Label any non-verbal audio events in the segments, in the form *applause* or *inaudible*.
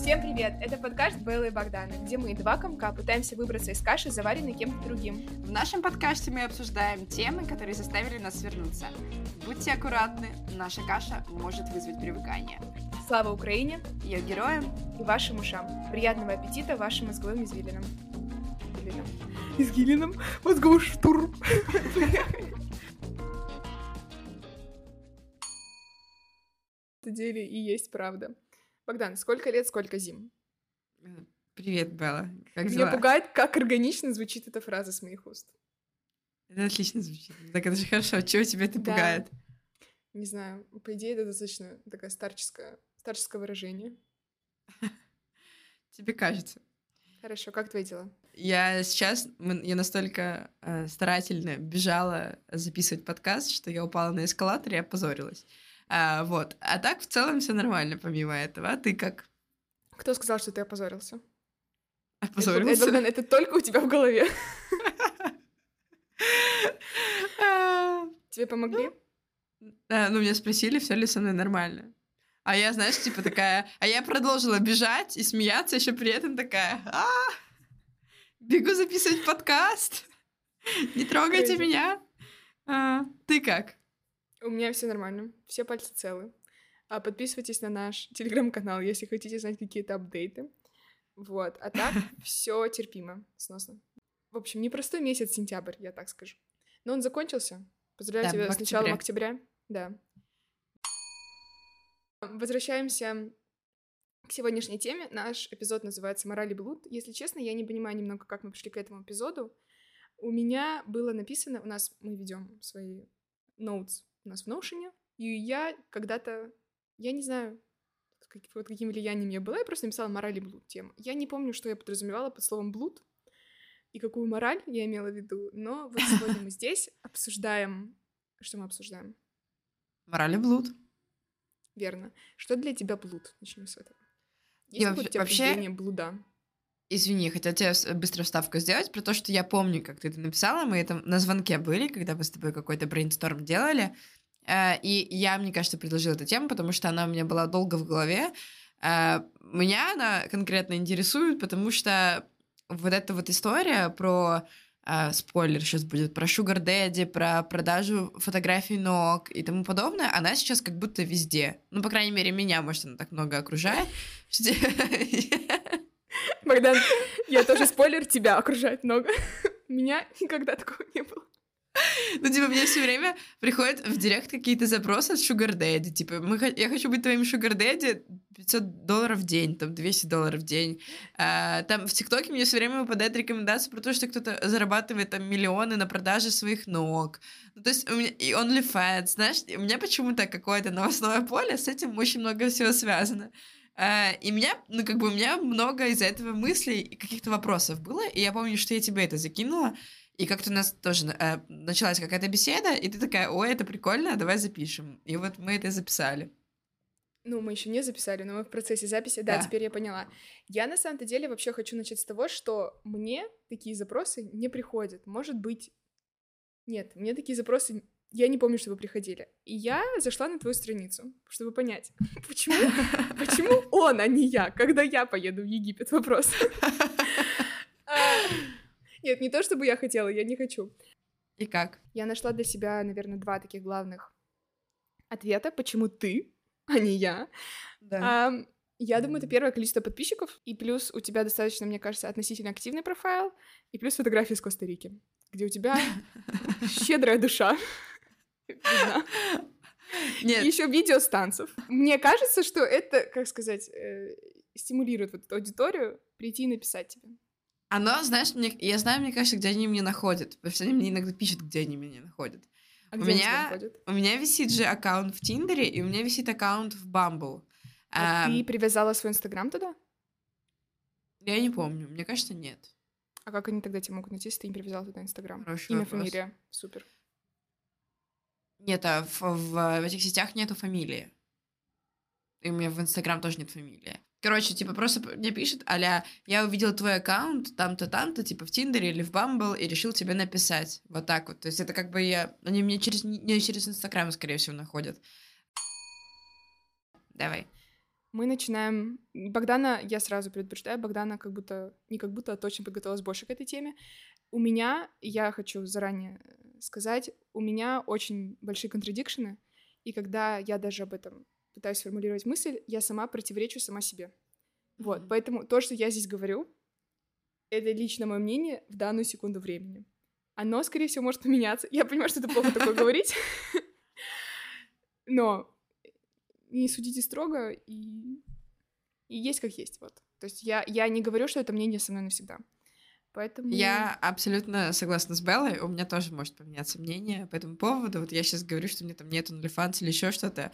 Всем привет! Это подкаст Беллы и Богдана, где мы, два комка, пытаемся выбраться из каши, заваренной кем-то другим. В нашем подкасте мы обсуждаем темы, которые заставили нас свернуться. Будьте аккуратны, наша каша может вызвать привыкание. Слава Украине! Ее героям и вашим ушам. Приятного аппетита вашим мозговым извилинам. Извилинам. Извилинам? Мозговой штурм. Деле и есть правда. Богдан, сколько лет, сколько зим? Привет, Белла. Как Меня дела? пугает, как органично звучит эта фраза с моих уст. Это отлично звучит. Так это же хорошо. Чего тебя это да. пугает? Не знаю. По идее, это достаточно такое старческое, старческое выражение. *laughs* Тебе кажется. Хорошо, как твои дела? Я сейчас, я настолько э, старательно бежала записывать подкаст, что я упала на эскалатор и опозорилась. А, вот. А так в целом все нормально, помимо этого. А ты как? Кто сказал, что ты опозорился? Опозорился? Это, это, это только у тебя в голове. *laughs* Тебе помогли? Да, ну меня спросили, все ли со мной нормально. А я, знаешь, типа такая... А я продолжила бежать и смеяться, еще при этом такая... А, бегу записывать подкаст. Не трогайте меня. А, ты как? У меня все нормально, все пальцы целы. А подписывайтесь на наш телеграм-канал, если хотите знать какие-то апдейты. Вот, а так *laughs* все терпимо, сносно. В общем, непростой месяц сентябрь, я так скажу. Но он закончился. Поздравляю да, тебя с началом октября. Да. Возвращаемся к сегодняшней теме. Наш эпизод называется «Мораль и блуд». Если честно, я не понимаю немного, как мы пришли к этому эпизоду. У меня было написано, у нас мы ведем свои notes у нас в Notion, и я когда-то, я не знаю, как, под каким влиянием я была, я просто написала мораль и блуд тему. Я не помню, что я подразумевала под словом блуд и какую мораль я имела в виду, но вот сегодня мы здесь *laughs* обсуждаем... Что мы обсуждаем? Мораль и блуд. Верно. Что для тебя блуд? Начнем с этого. Есть вообще, вообще блуда? Извини, хотел тебе быстро вставку сделать про то, что я помню, как ты это написала. Мы это на звонке были, когда мы с тобой какой-то брейнсторм делали. Э, и я, мне кажется, предложила эту тему, потому что она у меня была долго в голове. Э, меня она конкретно интересует, потому что вот эта вот история про Uh, спойлер сейчас будет, про Sugar Daddy, про продажу фотографий ног и тому подобное, она сейчас как будто везде. Ну, по крайней мере, меня, может, она так много окружает. Богдан, я тоже спойлер, тебя окружает много. *laughs* Меня никогда такого не было. *laughs* Ну, типа, мне все время приходят в директ какие-то запросы от Sugar Daddy. Типа, мы, я хочу быть твоим Sugar Daddy 500 долларов в день, там, 200 долларов в день. А, там в ТикТоке мне все время выпадает рекомендация про то, что кто-то зарабатывает там миллионы на продаже своих ног. Ну, то есть, у меня и OnlyFans, знаешь, у меня почему-то какое-то новостное поле, с этим очень много всего связано. Uh, и меня, ну, как бы у меня много из-за этого мыслей и каких-то вопросов было, и я помню, что я тебе это закинула, и как-то у нас тоже uh, началась какая-то беседа, и ты такая, ой, это прикольно, давай запишем. И вот мы это записали. Ну, мы еще не записали, но мы в процессе записи, да, да, теперь я поняла. Я на самом-то деле вообще хочу начать с того, что мне такие запросы не приходят. Может быть, нет, мне такие запросы я не помню, чтобы приходили. И я зашла на твою страницу, чтобы понять, *laughs* почему, почему он, а не я, когда я поеду в Египет, вопрос. *laughs* А, нет, не то, чтобы я хотела, я не хочу. И как? Я нашла для себя, наверное, два таких главных ответа, почему ты, а не я. Да. Я думаю, это первое количество подписчиков, и плюс у тебя достаточно, мне кажется, относительно активный профайл, и плюс фотографии из Коста-Рики, где у тебя *laughs* щедрая душа. Нет. Еще видео с танцев. Мне кажется, что это, как сказать, э, стимулирует вот эту аудиторию прийти и написать тебе. Оно, знаешь, мне, я знаю, мне кажется, где они меня находят. Потому что они мне иногда пишут, где они меня находят. А у меня, у меня висит же аккаунт в Тиндере, и у меня висит аккаунт в Бамбл. А, а ты привязала свой Инстаграм туда? Я не помню, мне кажется, нет. А как они тогда тебя могут найти, если ты не привязала туда Инстаграм? Имя, вопрос. фамилия. Супер. Нет, а в, в, в этих сетях нету фамилии. И у меня в Инстаграм тоже нет фамилии. Короче, типа, просто мне пишет, аля, я увидел твой аккаунт там-то, там-то, типа, в Тиндере или в Бамбл, и решил тебе написать. Вот так вот. То есть это как бы я... Они мне через, не через Инстаграм, скорее всего, находят. Давай. Мы начинаем... Богдана, я сразу предупреждаю, Богдана как будто, не как будто, а точно подготовилась больше к этой теме. У меня, я хочу заранее сказать, у меня очень большие контрадикшены, и когда я даже об этом пытаюсь сформулировать мысль, я сама противоречу сама себе. Вот, поэтому то, что я здесь говорю, это лично мое мнение в данную секунду времени. Оно, скорее всего, может поменяться. Я понимаю, что это плохо такое *laughs* говорить, но не судите строго и, и есть как есть, вот. То есть я, я не говорю, что это мнение со мной навсегда. Поэтому... Я абсолютно согласна с Беллой. У меня тоже может поменяться мнение по этому поводу. Вот я сейчас говорю, что мне там нет OnlyFans или еще что-то.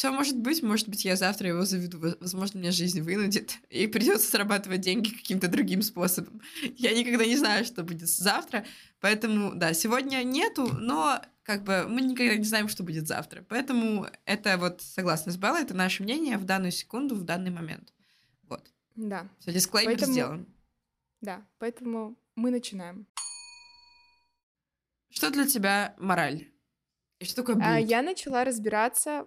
Все может быть, может быть, я завтра его заведу, возможно, меня жизнь вынудит, *laughs* и придется зарабатывать деньги каким-то другим способом. Я никогда не знаю, что будет завтра, поэтому, да, сегодня нету, но как бы мы никогда не знаем, что будет завтра. Поэтому это вот, согласно с Беллой, это наше мнение в данную секунду, в данный момент. Вот. Да. Все, дисклеймер поэтому... сделан. Да, поэтому мы начинаем. Что для тебя мораль? И что такое блуд? А, я начала разбираться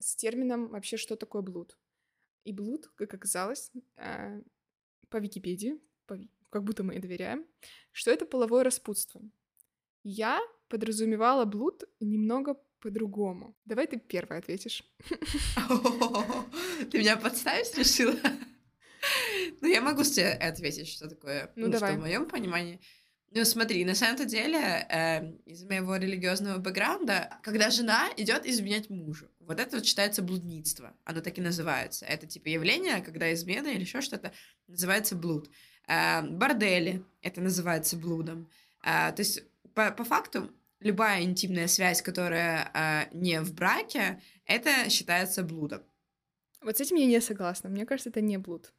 с термином вообще, что такое блуд. И блуд, как оказалось, а, по Википедии, по, как будто мы и доверяем, что это половое распутство. Я подразумевала блуд немного по-другому. Давай ты первый ответишь. Ты меня подставить решила? Ну, я могу тебе ответить, что такое, ну, ну что в моем понимании. Ну, смотри, на самом-то деле, э, из моего религиозного бэкграунда, когда жена идет изменять мужу, вот это вот считается блудництво. Оно так и называется. Это типа явление, когда измена или еще что-то называется блуд. Э, бордели, это называется блудом. Э, то есть, по, по факту, любая интимная связь, которая э, не в браке, это считается блудом. Вот с этим я не согласна. Мне кажется, это не блуд.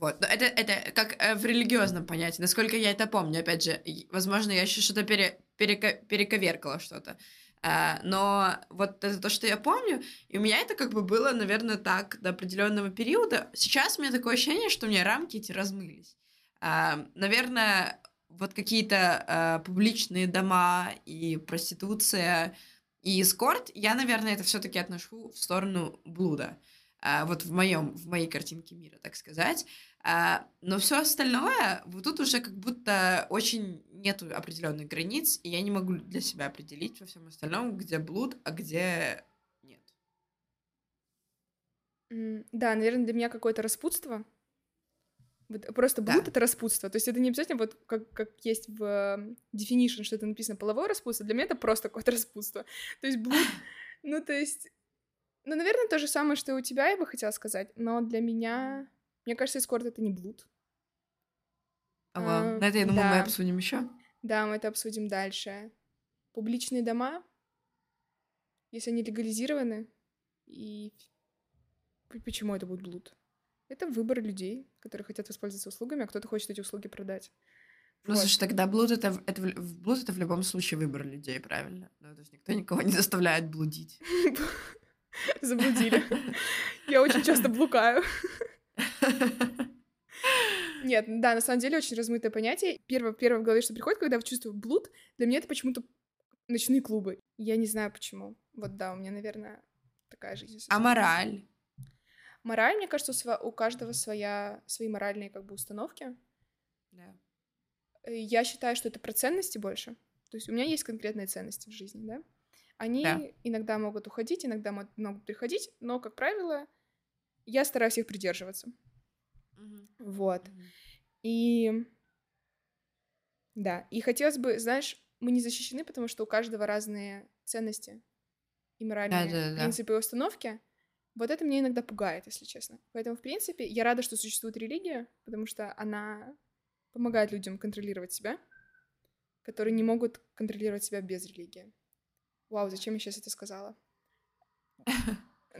Вот, но это, это как э, в религиозном понятии, насколько я это помню. Опять же, возможно, я еще что-то пере, переко, перековеркала что-то. Uh, но вот это то, что я помню, и у меня это как бы было, наверное, так до определенного периода. Сейчас у меня такое ощущение, что у меня рамки эти размылись. Uh, наверное, вот какие-то uh, публичные дома и проституция и эскорт, я, наверное, это все-таки отношу в сторону блуда. Вот в моем, в моей картинке мира, так сказать. А, но все остальное, вот тут уже как будто очень нету определенных границ, и я не могу для себя определить во всем остальном, где блуд, а где нет. Да, наверное, для меня какое-то распутство. Вот просто блуд да. это распутство. То есть это не обязательно вот как, как есть в uh, definition, что это написано половое распутство. Для меня это просто какое-то распутство. То есть блуд, *laughs* ну то есть, ну наверное то же самое, что и у тебя я бы хотела сказать, но для меня мне кажется, эскорт это не блуд. Ага. А, это, я думаю, да. мы обсудим еще. Да, мы это обсудим дальше. Публичные дома, если они легализированы, и почему это будет блуд? Это выбор людей, которые хотят воспользоваться услугами, а кто-то хочет эти услуги продать. Ну, вот. слушай, тогда блуд это, это, блуд это в любом случае выбор людей, правильно? Ну, то есть никто никого не заставляет блудить. *laughs* *laughs* Заблудили. Я очень часто блукаю. Нет, да, на самом деле очень размытое понятие. Первое, первое в голове, что приходит, когда я чувствую блуд, для меня это почему-то ночные клубы. Я не знаю почему. Вот да, у меня, наверное, такая жизнь. А мораль? Мораль, мне кажется, у каждого своя, свои моральные как бы установки. Да. Э, я считаю, что это про ценности больше. То есть у меня есть конкретные ценности в жизни, да? Они да. иногда могут уходить, иногда могут приходить, но, как правило, я стараюсь их придерживаться. Mm-hmm. Вот. Mm-hmm. И да, и хотелось бы, знаешь, мы не защищены, потому что у каждого разные ценности и моральные да, да, да. принципы и установки. Вот это меня иногда пугает, если честно. Поэтому, в принципе, я рада, что существует религия, потому что она помогает людям контролировать себя, которые не могут контролировать себя без религии. Вау, зачем я сейчас это сказала? *laughs*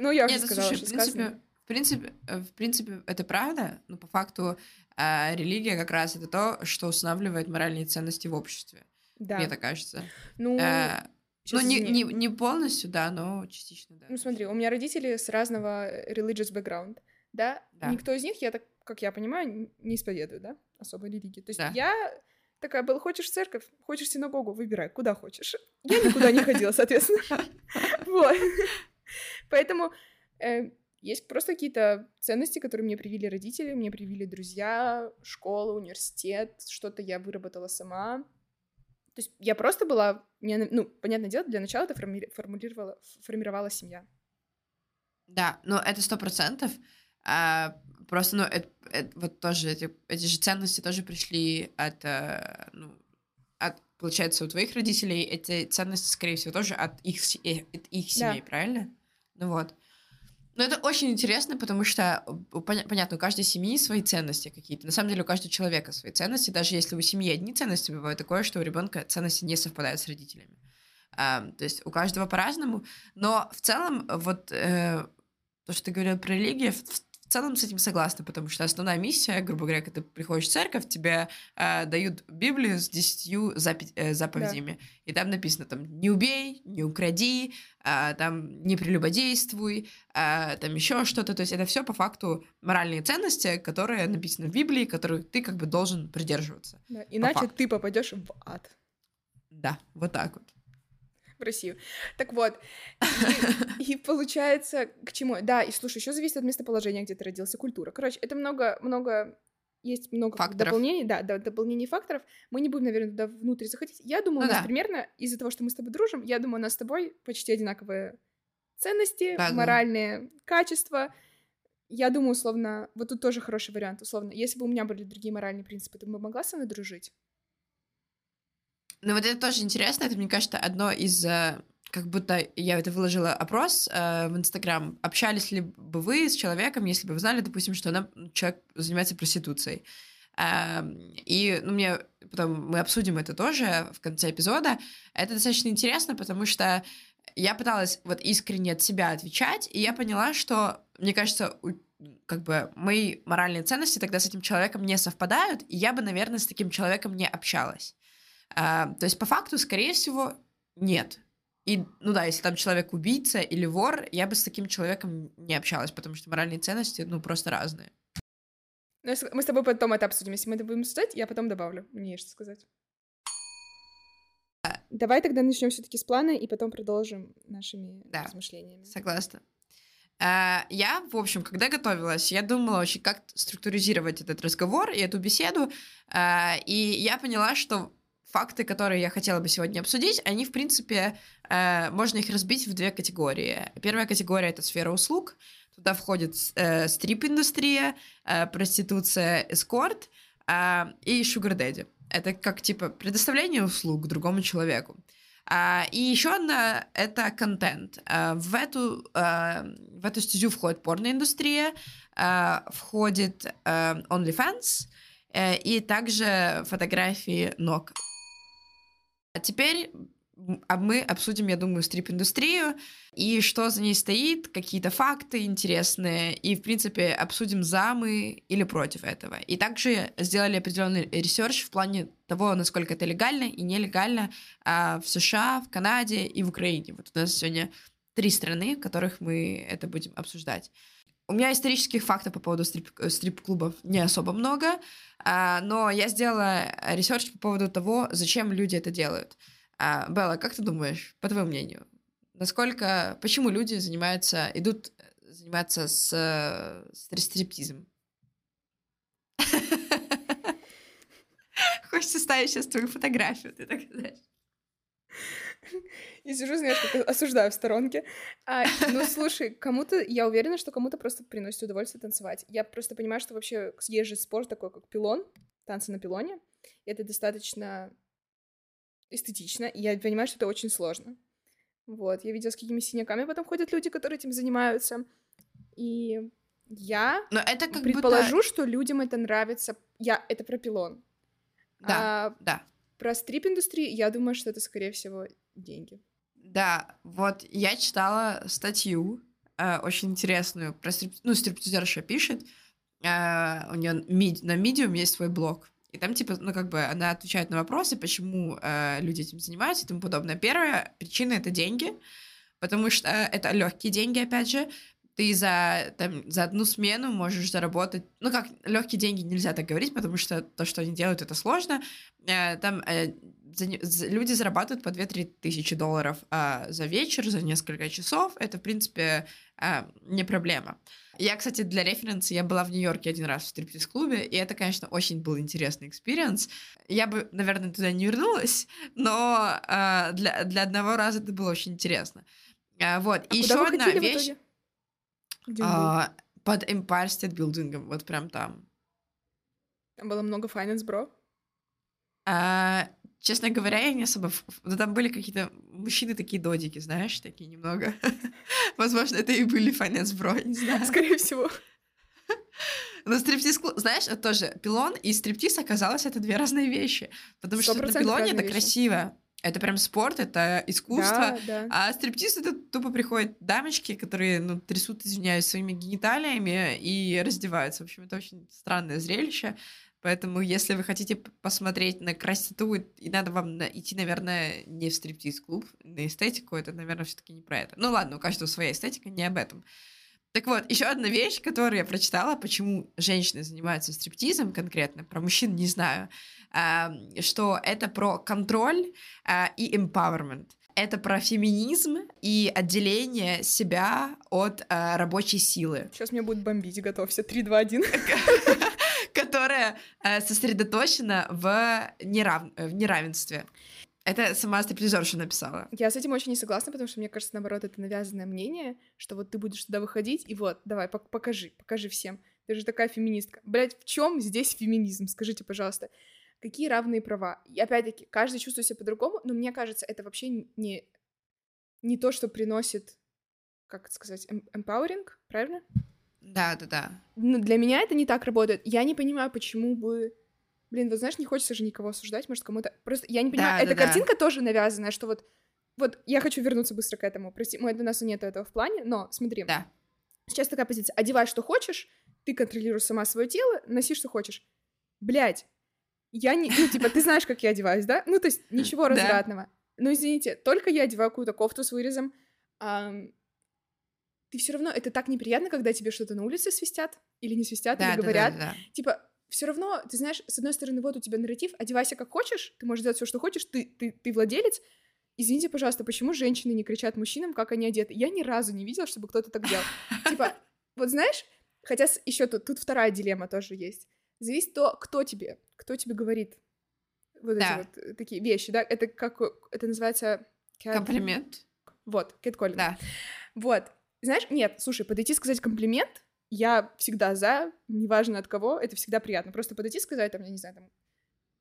Ну, я уже сказала, что сказано принципе, э, в принципе, это правда, но по факту э, религия как раз это то, что устанавливает моральные ценности в обществе. Да. Мне так кажется. Ну, э, ну не, не, не полностью, да, но частично, да. Ну смотри, у меня родители с разного religious background, да? да. Никто из них, я так, как я понимаю, не исповедует, да, особой религии. То есть да. я такая была, хочешь церковь, хочешь синагогу, выбирай, куда хочешь. Я никуда не ходила, соответственно. *laughs* Вот. Поэтому э, есть просто какие-то ценности, которые мне привили родители, мне привили друзья, школа, университет, что-то я выработала сама. То есть я просто была, мне, ну, понятное дело, для начала это форми- формулировала, формировала семья. Да, но это сто процентов. А, просто, ну, это, это, вот тоже эти, эти же ценности тоже пришли от, э, ну, от, получается, у твоих родителей. Эти ценности, скорее всего, тоже от их, э, от их семей, да. правильно? Ну вот. Ну, это очень интересно, потому что, понятно, у каждой семьи свои ценности какие-то. На самом деле, у каждого человека свои ценности. Даже если у семьи одни ценности, бывает такое, что у ребенка ценности не совпадают с родителями. А, то есть у каждого по-разному. Но в целом, вот э, то, что ты говорил про религию, в, в целом с этим согласна, потому что основная миссия, грубо говоря, когда ты приходишь в церковь, тебе э, дают Библию с десятью запи- э, заповедями, да. и там написано там «не убей», «не укради», э, там «не прелюбодействуй», э, там еще что-то, то есть это все по факту моральные ценности, которые написаны в Библии, которых ты как бы должен придерживаться. Да, иначе по ты попадешь в ад. Да, вот так вот в Россию. Так вот, и, и получается, к чему? Да, и слушай, еще зависит от местоположения, где ты родился, культура. Короче, это много, много есть много факторов. дополнений, да, да, дополнений факторов. Мы не будем, наверное, туда внутрь заходить. Я думаю, ну, у нас да. примерно из-за того, что мы с тобой дружим, я думаю, у нас с тобой почти одинаковые ценности, да, моральные да. качества. Я думаю, условно, вот тут тоже хороший вариант, условно. Если бы у меня были другие моральные принципы, то бы могла со мной дружить. Ну вот это тоже интересно, это, мне кажется, одно из э, как будто я это выложила опрос э, в Инстаграм. Общались ли бы вы с человеком, если бы вы знали, допустим, что она, человек занимается проституцией? Э, и ну, мне потом мы обсудим это тоже в конце эпизода. Это достаточно интересно, потому что я пыталась вот искренне от себя отвечать, и я поняла, что, мне кажется, у, как бы мои моральные ценности тогда с этим человеком не совпадают, и я бы, наверное, с таким человеком не общалась. А, то есть, по факту, скорее всего, нет. И, ну да, если там человек убийца или вор, я бы с таким человеком не общалась, потому что моральные ценности, ну, просто разные. Ну, мы с тобой потом это обсудим. Если мы это будем обсуждать, я потом добавлю. Мне есть что сказать. А... Давай тогда начнем все-таки с плана и потом продолжим нашими да, размышлениями. Согласна. А, я, в общем, когда готовилась, я думала очень, как структуризировать этот разговор и эту беседу, а, и я поняла, что факты, которые я хотела бы сегодня обсудить, они, в принципе, э, можно их разбить в две категории. Первая категория — это сфера услуг. Туда входит э, стрип-индустрия, э, проституция, эскорт э, и шугар-дэдди. Это как, типа, предоставление услуг другому человеку. Uh, и еще одна — это контент. Uh, в, эту, uh, в эту стезю входит порноиндустрия, э, входит э, OnlyFans э, и также фотографии ног. А теперь а мы обсудим, я думаю, стрип-индустрию и что за ней стоит, какие-то факты интересные, и, в принципе, обсудим за мы или против этого. И также сделали определенный research в плане того, насколько это легально и нелегально а, в США, в Канаде и в Украине. Вот у нас сегодня три страны, в которых мы это будем обсуждать. У меня исторических фактов по поводу стрип- стрип-клубов не особо много, а, но я сделала research по поводу того, зачем люди это делают. А, Белла, как ты думаешь, по твоему мнению, насколько, почему люди занимаются, идут заниматься с, с стриптизом? *laughs* Хочется ставить сейчас твою фотографию, ты так знаешь. *laughs* И сижу, знаешь, как осуждаю в сторонке. А, ну, слушай, кому-то, я уверена, что кому-то просто приносит удовольствие танцевать. Я просто понимаю, что вообще есть же спорт такой, как пилон, танцы на пилоне. Это достаточно эстетично, и я понимаю, что это очень сложно. Вот, я видела, с какими синяками потом ходят люди, которые этим занимаются. И я Но это как предположу, будто... что людям это нравится. Я это про пилон. Да, а, да. Про стрип-индустрию, я думаю, что это, скорее всего, деньги. Да, вот я читала статью э, очень интересную про стрип... Ну, стриптизерша пишет, э, у нее мид... на Medium есть свой блог, и там, типа, ну, как бы она отвечает на вопросы, почему э, люди этим занимаются и тому подобное. Первая причина — это деньги, потому что это легкие деньги, опять же, ты за, там, за одну смену можешь заработать, ну как, легкие деньги нельзя так говорить, потому что то, что они делают, это сложно. Э, там э, люди зарабатывают по 2-3 тысячи долларов а, за вечер, за несколько часов. Это, в принципе, а, не проблема. Я, кстати, для референса, я была в Нью-Йорке один раз в стриптиз-клубе, и это, конечно, очень был интересный experience. Я бы, наверное, туда не вернулась, но а, для, для одного раза это было очень интересно. А, вот, а и еще одна вещь... А, под Empire State Building, вот прям там. Там было много finance, бро? А, честно говоря, я не особо... Ну, там были какие-то мужчины такие додики, знаешь, такие немного. *laughs* Возможно, это и были finance бро, не знаю. Скорее всего. Но стриптиз, знаешь, это тоже пилон и стриптиз оказалось это две разные вещи. Потому что на пилоне это вещи. красиво. Это прям спорт, это искусство. Да, да. А стриптиз это тупо приходят дамочки, которые, ну, трясут, извиняюсь, своими гениталиями и раздеваются. В общем, это очень странное зрелище. Поэтому, если вы хотите посмотреть на красоту, и надо вам идти, наверное, не в стриптиз-клуб, на эстетику, это, наверное, все таки не про это. Ну ладно, у каждого своя эстетика, не об этом. Так вот, еще одна вещь, которую я прочитала, почему женщины занимаются стриптизом конкретно, про мужчин не знаю, что это про контроль а, и empowerment. Это про феминизм и отделение себя от а, рабочей силы. Сейчас меня будет бомбить, готовься. 3, 2, 1 которая э, сосредоточена в, нерав... в неравенстве. Это сама стриптизерша написала. Я с этим очень не согласна, потому что мне кажется, наоборот, это навязанное мнение, что вот ты будешь туда выходить, и вот, давай, покажи, покажи всем. Ты же такая феминистка. Блять, в чем здесь феминизм? Скажите, пожалуйста. Какие равные права? И опять-таки, каждый чувствует себя по-другому, но мне кажется, это вообще не, не то, что приносит, как это сказать, empowering, правильно? Да, да, да. Ну, для меня это не так работает. Я не понимаю, почему бы... Блин, вот знаешь, не хочется же никого осуждать, может, кому-то... Просто я не понимаю, да, эта да, картинка да. тоже навязанная, что вот... Вот я хочу вернуться быстро к этому. Прости, мы, у нас нет этого в плане, но смотри. Да. Сейчас такая позиция. Одевай, что хочешь, ты контролируешь сама свое тело, носи, что хочешь. Блять, я не... Ну, типа, ты знаешь, как я одеваюсь, да? Ну, то есть ничего развратного. Ну, извините, только я одеваю какую-то кофту с вырезом, ты все равно это так неприятно, когда тебе что-то на улице свистят или не свистят, или говорят. Типа, все равно, ты знаешь, с одной стороны, вот у тебя нарратив, одевайся как хочешь, ты можешь делать все, что хочешь, ты, ты, ты владелец. Извините, пожалуйста, почему женщины не кричат мужчинам, как они одеты? Я ни разу не видела, чтобы кто-то так делал. Типа, *laughs* вот знаешь, хотя еще тут, тут вторая дилемма тоже есть. Зависит то, кто тебе, кто тебе говорит вот да. эти вот э, такие вещи, да? Это как, это называется... Комплимент. Вот, кэтколлинг. Да. Вот, знаешь, нет, слушай, подойти сказать комплимент, я всегда за, неважно от кого, это всегда приятно. Просто подойти сказать, там, я не знаю, там,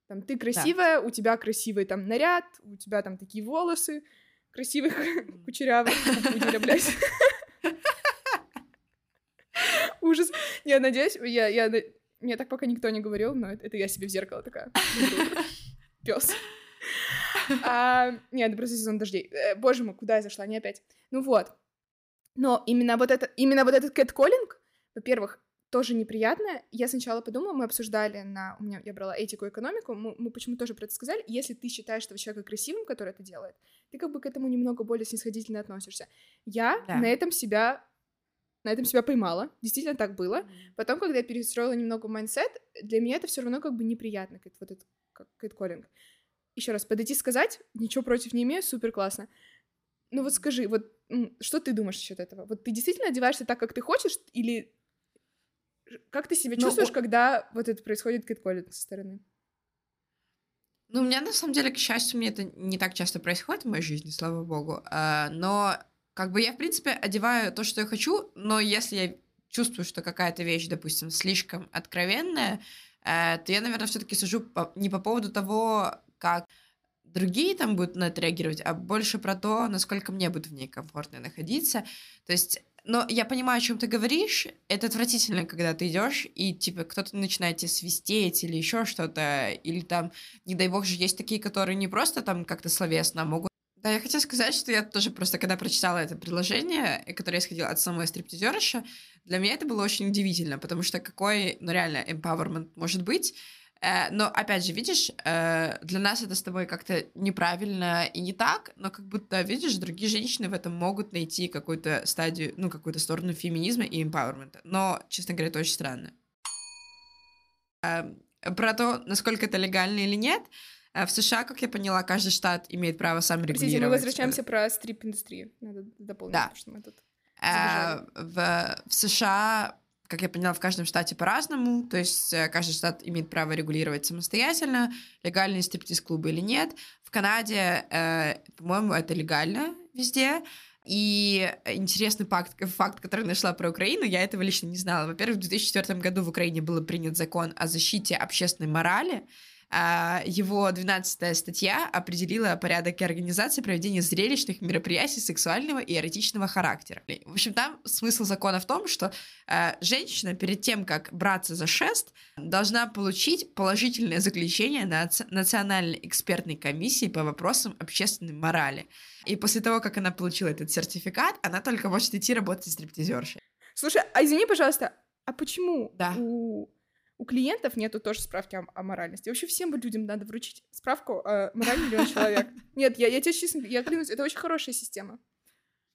там ты красивая, да. у тебя красивый там наряд, у тебя там такие волосы красивых, *laughs* кучерявых, блядь. *laughs* Ужас. Я надеюсь, я, я, мне так пока никто не говорил, но это, это я себе в зеркало такая. *laughs* Пес. А, нет, просто сезон дождей. Э, боже мой, куда я зашла? Не опять. Ну вот. Но именно вот, это, именно вот этот кэтколлинг, во-первых, тоже неприятно. Я сначала подумала, мы обсуждали на... У меня, я брала этику и экономику, мы, мы почему тоже про это сказали. Если ты считаешь этого человека красивым, который это делает, ты как бы к этому немного более снисходительно относишься. Я да. на этом себя на этом себя поймала. Действительно так было. Потом, когда я перестроила немного mindset, для меня это все равно как бы неприятно, как вот этот как catcalling. Еще раз, подойти сказать, ничего против не имею, супер классно. Ну вот скажи, вот что ты думаешь насчет этого? Вот ты действительно одеваешься так, как ты хочешь, или как ты себя ну, чувствуешь, когда вот это происходит catcalling со стороны? Ну, у меня на самом деле, к счастью, мне это не так часто происходит в моей жизни, слава богу. А, но как бы я, в принципе, одеваю то, что я хочу, но если я чувствую, что какая-то вещь, допустим, слишком откровенная, э, то я, наверное, все-таки сужу по, не по поводу того, как другие там будут на это реагировать, а больше про то, насколько мне будет в ней комфортно находиться. То есть, но я понимаю, о чем ты говоришь. Это отвратительно, когда ты идешь и типа кто-то начинает тебе свистеть или еще что-то, или там, не дай бог же, есть такие, которые не просто там как-то словесно, а могут да, я хотела сказать, что я тоже просто, когда прочитала это предложение, которое исходило от самой стриптизерши, для меня это было очень удивительно, потому что какой, ну реально, empowerment может быть, Э, но опять же, видишь, э, для нас это с тобой как-то неправильно и не так, но как будто, видишь, другие женщины в этом могут найти какую-то стадию, ну, какую-то сторону феминизма и эмпауэрмента. Но, честно говоря, это очень странно. Эм, про то, насколько это легально или нет, в США, как я поняла, каждый штат имеет право сам регулировать. Простите, мы возвращаемся про стрип-индустрию. Надо дополнить, Да. что мы тут... Э, В, в США, как я поняла, в каждом штате по-разному. То есть э, каждый штат имеет право регулировать самостоятельно, легальные стриптиз-клубы или нет. В Канаде, э, по-моему, это легально везде. И интересный факт, факт, который нашла про Украину, я этого лично не знала. Во-первых, в 2004 году в Украине был принят закон о защите общественной морали. А, Его 12 статья определила порядок и организации проведения зрелищных мероприятий сексуального и эротичного характера. В общем, там смысл закона в том, что э, женщина перед тем, как браться за шест, должна получить положительное заключение на Национальной экспертной комиссии по вопросам общественной морали. И после того, как она получила этот сертификат, она только может идти работать стриптизершей. Слушай, а извини, пожалуйста, а почему Да. у, у клиентов нету тоже справки о, о моральности? Вообще всем людям надо вручить справку, э, моральный ли он *laughs* человек. Нет, я, я тебе честно, я клянусь, это очень хорошая система.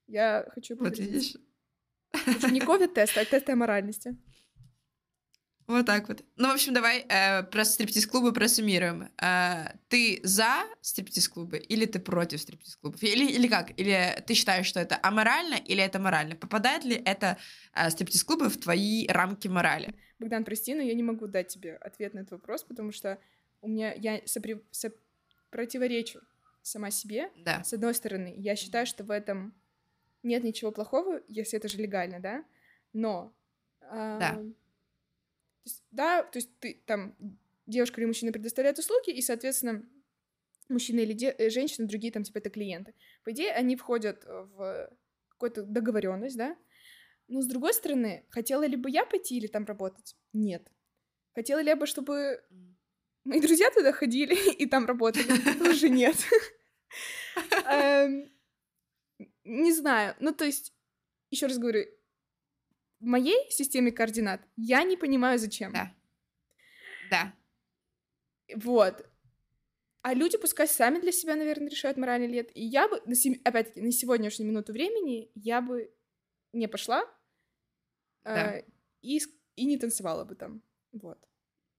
Я хочу Вот видишь? Это не ковид-тест, а тест о моральности. Вот так вот. Ну, в общем, давай э, про стриптиз-клубы просуммируем. Э, ты за стриптиз-клубы или ты против стриптиз-клубов? Или, или как? Или ты считаешь, что это аморально или это морально? Попадает ли это э, стриптиз-клубы в твои рамки морали? Богдан, прости, но я не могу дать тебе ответ на этот вопрос, потому что у меня я сопри- со- противоречу сама себе. Да. С одной стороны, я считаю, что в этом нет ничего плохого, если это же легально, да? Но... а, Да. То есть, да, то есть ты там девушка или мужчина предоставляет услуги, и, соответственно, мужчина или де- э, женщина, другие там типа это клиенты. По идее, они входят в какую-то договоренность, да? Но с другой стороны, хотела ли бы я пойти или там работать? Нет. Хотела ли я бы, чтобы мои друзья туда ходили *laughs* и там работали? Тоже нет. *laughs* Эм, Не знаю. Ну, то есть, еще раз говорю, в моей системе координат я не понимаю, зачем. Да. Да. Вот. А люди пускай сами для себя, наверное, решают, морально или нет. И я бы, опять-таки, на сегодняшнюю минуту времени я бы не пошла Да. э, и, и не танцевала бы там. Вот.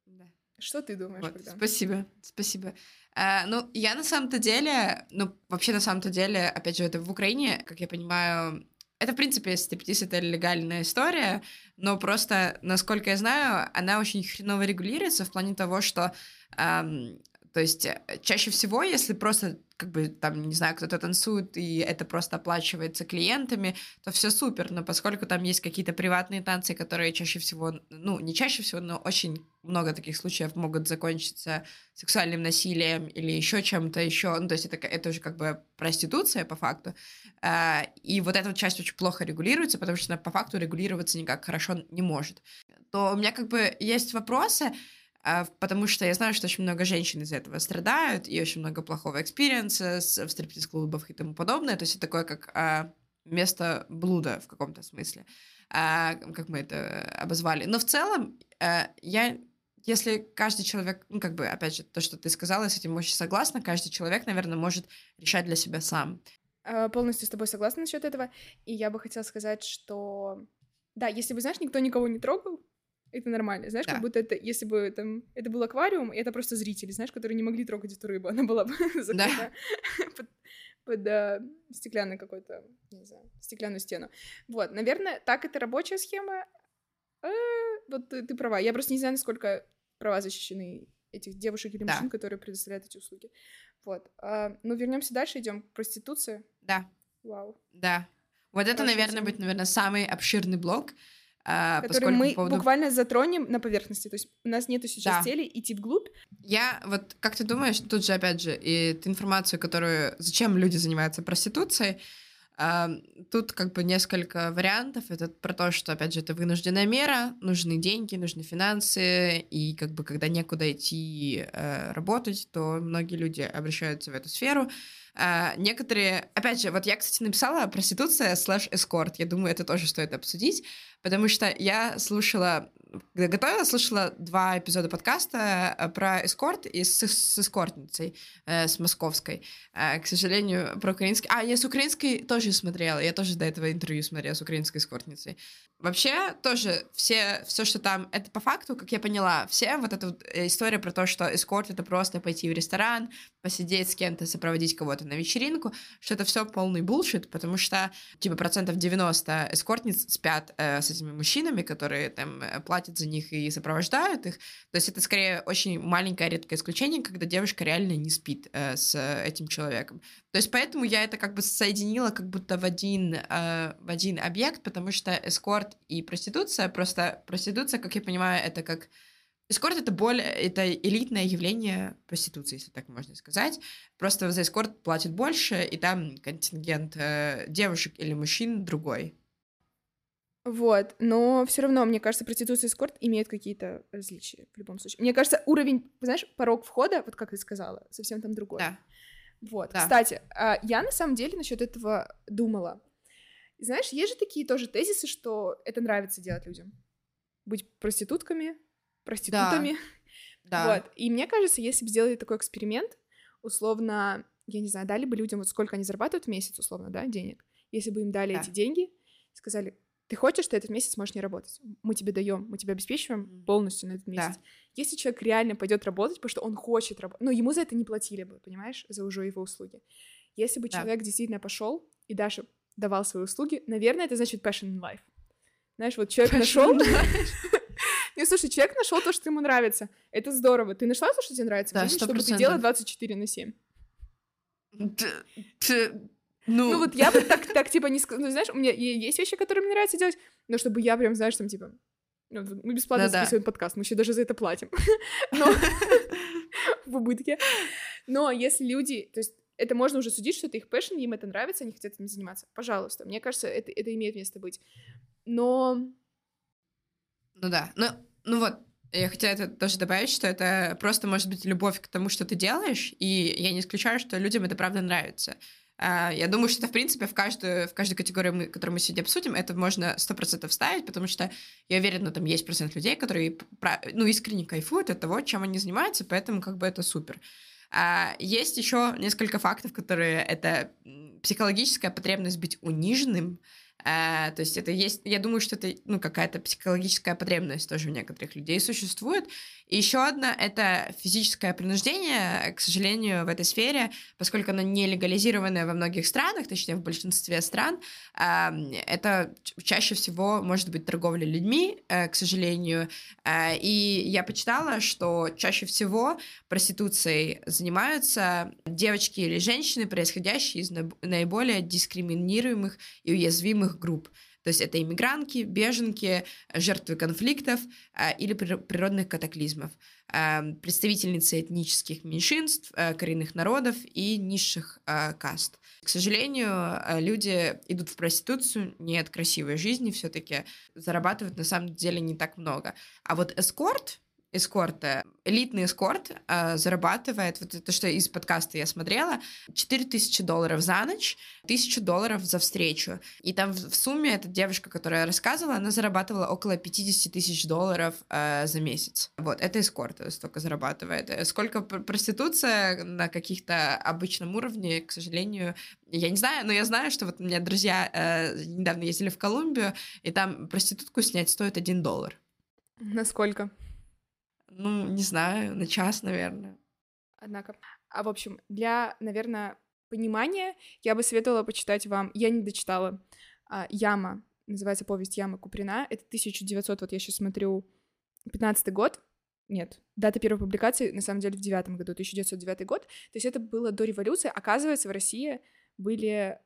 Да. Что ты думаешь, Вот, спасибо, спасибо. А, ну, я на самом-то деле, ну, вообще на самом-то деле, опять же, это в Украине, как я понимаю, это, в принципе, стриптиз — это легальная история, но просто, насколько я знаю, она очень хреново регулируется в плане того, что, ам, то есть, э, чаще всего, если просто, как бы, там, не знаю, кто-то танцует, и это просто оплачивается клиентами, то все супер, но поскольку там есть какие-то приватные танцы, которые чаще всего, ну, не чаще всего, но очень много таких случаев могут закончиться сексуальным насилием или еще чем-то еще, ну, то есть это, это уже как бы проституция по факту, А, и вот эта часть очень плохо регулируется, потому что она по факту регулироваться никак хорошо не может. То у меня как бы есть вопросы, потому что я знаю, что очень много женщин из этого страдают, и очень много плохого experience а в стриптиз-клубах и тому подобное, то есть это такое как а, место блуда в каком-то смысле, а, как мы это обозвали. Но в целом а, я если каждый человек, ну, как бы, опять же, то, что ты сказала, я с этим очень согласна, каждый человек, наверное, может решать для себя сам. А, Полностью с тобой согласна насчет этого. И я бы хотела сказать, что да, если бы, знаешь, никто никого не трогал, это нормально. Знаешь, Да. как будто это, если бы там это был аквариум, и это просто зрители, знаешь, которые не могли трогать эту рыбу, она была бы *laughs* закрыта под, под, а, стеклянный какой-то, не знаю, стеклянную стену. Вот, наверное, так это рабочая схема. Э, вот ты, ты права. Я просто не знаю, насколько права защищены этих девушек или Да. мужчин, которые предоставляют эти услуги. Вот. А, ну, вернемся дальше, идем к проституции. Да, Вау. да. Вот это, Хорошая наверное, будет, наверное, самый обширный блок, а, который мы по поводу... буквально затронем на поверхности. То есть у нас нету сейчас Да. цели идти вглубь. Я вот, как ты думаешь, тут же, опять же, и информацию, которую... Зачем люди занимаются проституцией, тут как бы несколько вариантов. Это про то, что, опять же, это вынужденная мера, нужны деньги, нужны финансы, и как бы когда некуда идти э, работать, то многие люди обращаются в эту сферу. А, некоторые, опять же, вот я, кстати, написала проституция слэш эскорт. Я думаю, это тоже стоит обсудить, потому что я слушала когда готовила, слышала два эпизода подкаста э, про эскорт и с, с эскортницей, э, с московской. Э, к сожалению, про украинский... А, я с украинской тоже смотрела, я тоже до этого интервью смотрела с украинской эскортницей. Вообще, тоже все, все, что там, это по факту, как я поняла, все вот эта вот э, история про то, что эскорт — это просто пойти в ресторан, посидеть с кем-то, сопроводить кого-то на вечеринку, что это все полный булшит, потому что, типа, процентов 90 эскортниц спят э, с этими мужчинами, которые там э, платят за них и сопровождают их. То есть это скорее очень маленькое, редкое исключение, когда девушка реально не спит э, с этим человеком. То есть поэтому я это как бы соединила как будто в один, э, в один объект, потому что эскорт и проституция, просто проституция, как я понимаю, это как... Эскорт — это более... Это элитное явление проституции, если так можно сказать. Просто за эскорт платят больше, и там контингент э, девушек или мужчин другой. Вот, но все равно, мне кажется, проституция и эскорт имеют какие-то различия в любом случае. Мне кажется, уровень, знаешь, порог входа, вот как ты сказала, совсем там другой. Да. Вот. Да. Кстати, а, я на самом деле насчет этого думала. Знаешь, есть же такие тоже тезисы, что это нравится делать людям. Быть проститутками, проститутами. Да. Вот. И мне кажется, если бы сделали такой эксперимент, условно, я не знаю, дали бы людям, вот сколько они зарабатывают в месяц, условно, да, денег, если бы им дали Да. эти деньги, сказали, ты хочешь, ты этот месяц можешь не работать. Мы тебе даем, мы тебя обеспечиваем полностью на этот Да. месяц. Если человек реально пойдет работать, потому что он хочет работать, ну, ему за это не платили бы, понимаешь, за уже его услуги. Если бы Да. человек действительно пошел и Даша давал свои услуги, наверное, это значит passion in life. Знаешь, вот человек нашел. *laughs* Не, слушай, человек нашел то, что ему нравится. Это здорово. Ты нашла то, что тебе нравится? Да, жизни, чтобы ты 100%. делала 24 на 7. Ну, Ну вот я бы так, так типа не сказала. Ну, знаешь, у меня есть вещи, которые мне нравится делать, но чтобы я прям, знаешь, там типа... ну, Мы бесплатно Да-да. записываем подкаст, мы еще даже за это платим. *laughs* Но *laughs* в убытке. Но если люди, то есть это можно уже судить, что это их passion, им это нравится, они хотят этим заниматься. Пожалуйста, мне кажется, это, это имеет место быть. Но Ну да, ну, ну вот, я хотела это тоже добавить, что это просто может быть любовь к тому, что ты делаешь, и я не исключаю, что людям это правда нравится. А, Я думаю, что это, в принципе, в каждую, в каждую категорию, мы- которую мы сегодня обсудим, это можно сто процентов вставить, потому что я уверена, там есть процент людей, которые ну, искренне кайфуют от того, чем они занимаются, поэтому как бы это супер. А, Есть еще несколько фактов, которые это психологическая потребность быть униженным, а, то есть это есть, я думаю, что это ну, какая-то психологическая потребность тоже у некоторых людей существует. И еще одна — это физическое принуждение, к сожалению, в этой сфере, поскольку оно не легализированное во многих странах, точнее, в большинстве стран, а, это чаще всего может быть торговля людьми, э, к сожалению. А, И я почитала, что чаще всего проституцией занимаются девочки или женщины, происходящие из наиболее дискриминируемых и уязвимых групп. То есть это иммигрантки, беженки, жертвы конфликтов а, или прир- природных катаклизмов, а, представительницы этнических меньшинств, а, коренных народов и низших а, каст. К сожалению, а, люди идут в проституцию не от красивой жизни, все-таки зарабатывают на самом деле не так много. А вот эскорт, эскорта, элитный эскорт а, зарабатывает, вот это что из подкаста я смотрела, 4000 долларов за ночь, 1000 долларов за встречу. И там в, в сумме эта девушка, которая рассказывала, она зарабатывала около 50 тысяч долларов а, за месяц. Вот, это эскорт э, столько зарабатывает. Э, Сколько пр- проституция на каких-то обычном уровне, к сожалению, я не знаю, но я знаю, что вот у меня друзья э, недавно ездили в Колумбию, и там проститутку снять стоит 1 доллар. насколько? Ну, не знаю, на час, наверное. Однако. А в общем, для, наверное, понимания я бы советовала почитать вам. Я не дочитала. а, Яма. Называется повесть Яма Куприна. Это 1900, вот я сейчас смотрю, 15 год. Нет, дата первой публикации, на самом деле, в девятом году, 1909 год. То есть это было до революции. Оказывается, в России были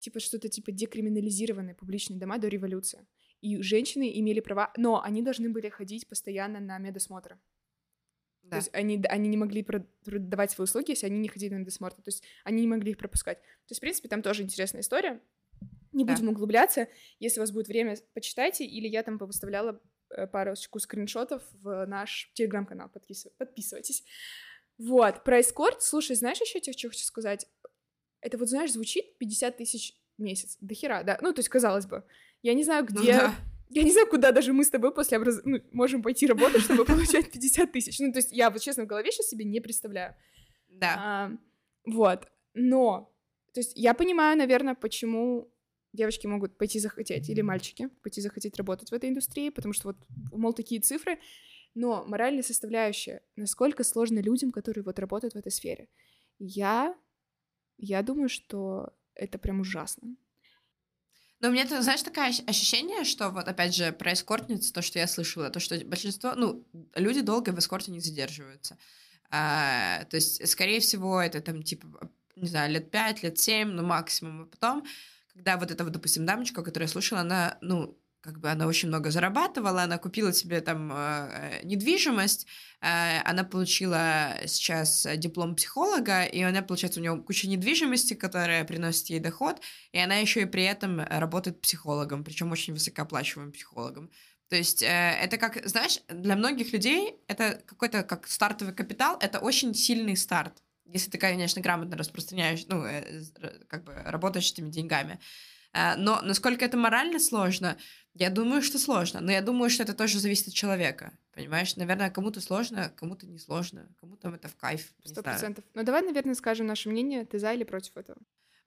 типа что-то типа декриминализированные публичные дома до революции. И женщины имели права, но они должны были ходить постоянно на медосмотры. То Да. есть они, они не могли прод- продавать свои услуги, если они не ходили на медосмотр. То есть они не могли их пропускать. То есть, в принципе, там тоже интересная история. Не Да. будем углубляться. Если у вас будет время, почитайте. Или я там выставляла э, парочку скриншотов в наш телеграм-канал. Подписыв- Подписывайтесь. Вот. Про эскорт. Слушай, знаешь еще тебе, что хочу сказать? Это вот, знаешь, звучит 50 тысяч в месяц. До хера, да? Ну, то есть, казалось бы. Я не знаю, Ну где... да. Я не знаю, куда даже мы с тобой после образ... ну, можем пойти работать, чтобы *laughs* получать 50 тысяч. Ну, то есть я вот честно в голове сейчас себе не представляю. Да. А, вот. Но, то есть я понимаю, наверное, почему девочки могут пойти захотеть, или мальчики пойти захотеть работать в этой индустрии, потому что вот, мол, такие цифры, но моральная составляющая, насколько сложно людям, которые вот работают в этой сфере. Я, я думаю, что это прям ужасно. Но у меня, ты знаешь, такое ощущение, что вот опять же про эскортниц, то, что я слышала, то, что большинство, ну, люди долго в эскорте не задерживаются. А, то есть, скорее всего, это там, типа, не знаю, лет пять, лет семь, ну, максимум. А потом, когда вот эта вот, допустим, дамочка, которую я слушала, она, ну, как бы она очень много зарабатывала, она купила себе там э, недвижимость, э, она получила сейчас диплом психолога, и она, получается, у нее куча недвижимости, которая приносит ей доход, и она еще и при этом работает психологом, причем очень высокооплачиваемым психологом. То есть э, это как, знаешь, для многих людей это какой-то как стартовый капитал, это очень сильный старт, если ты, конечно, грамотно распространяешь, ну, э, как бы работаешь этими деньгами. Э, но насколько это морально сложно, я думаю, что сложно, но я думаю, что это тоже зависит от человека. Понимаешь, наверное, кому-то сложно, кому-то не сложно, кому-то это в кайф. Сто процентов. Ну давай, наверное, скажем наше мнение, ты за или против этого?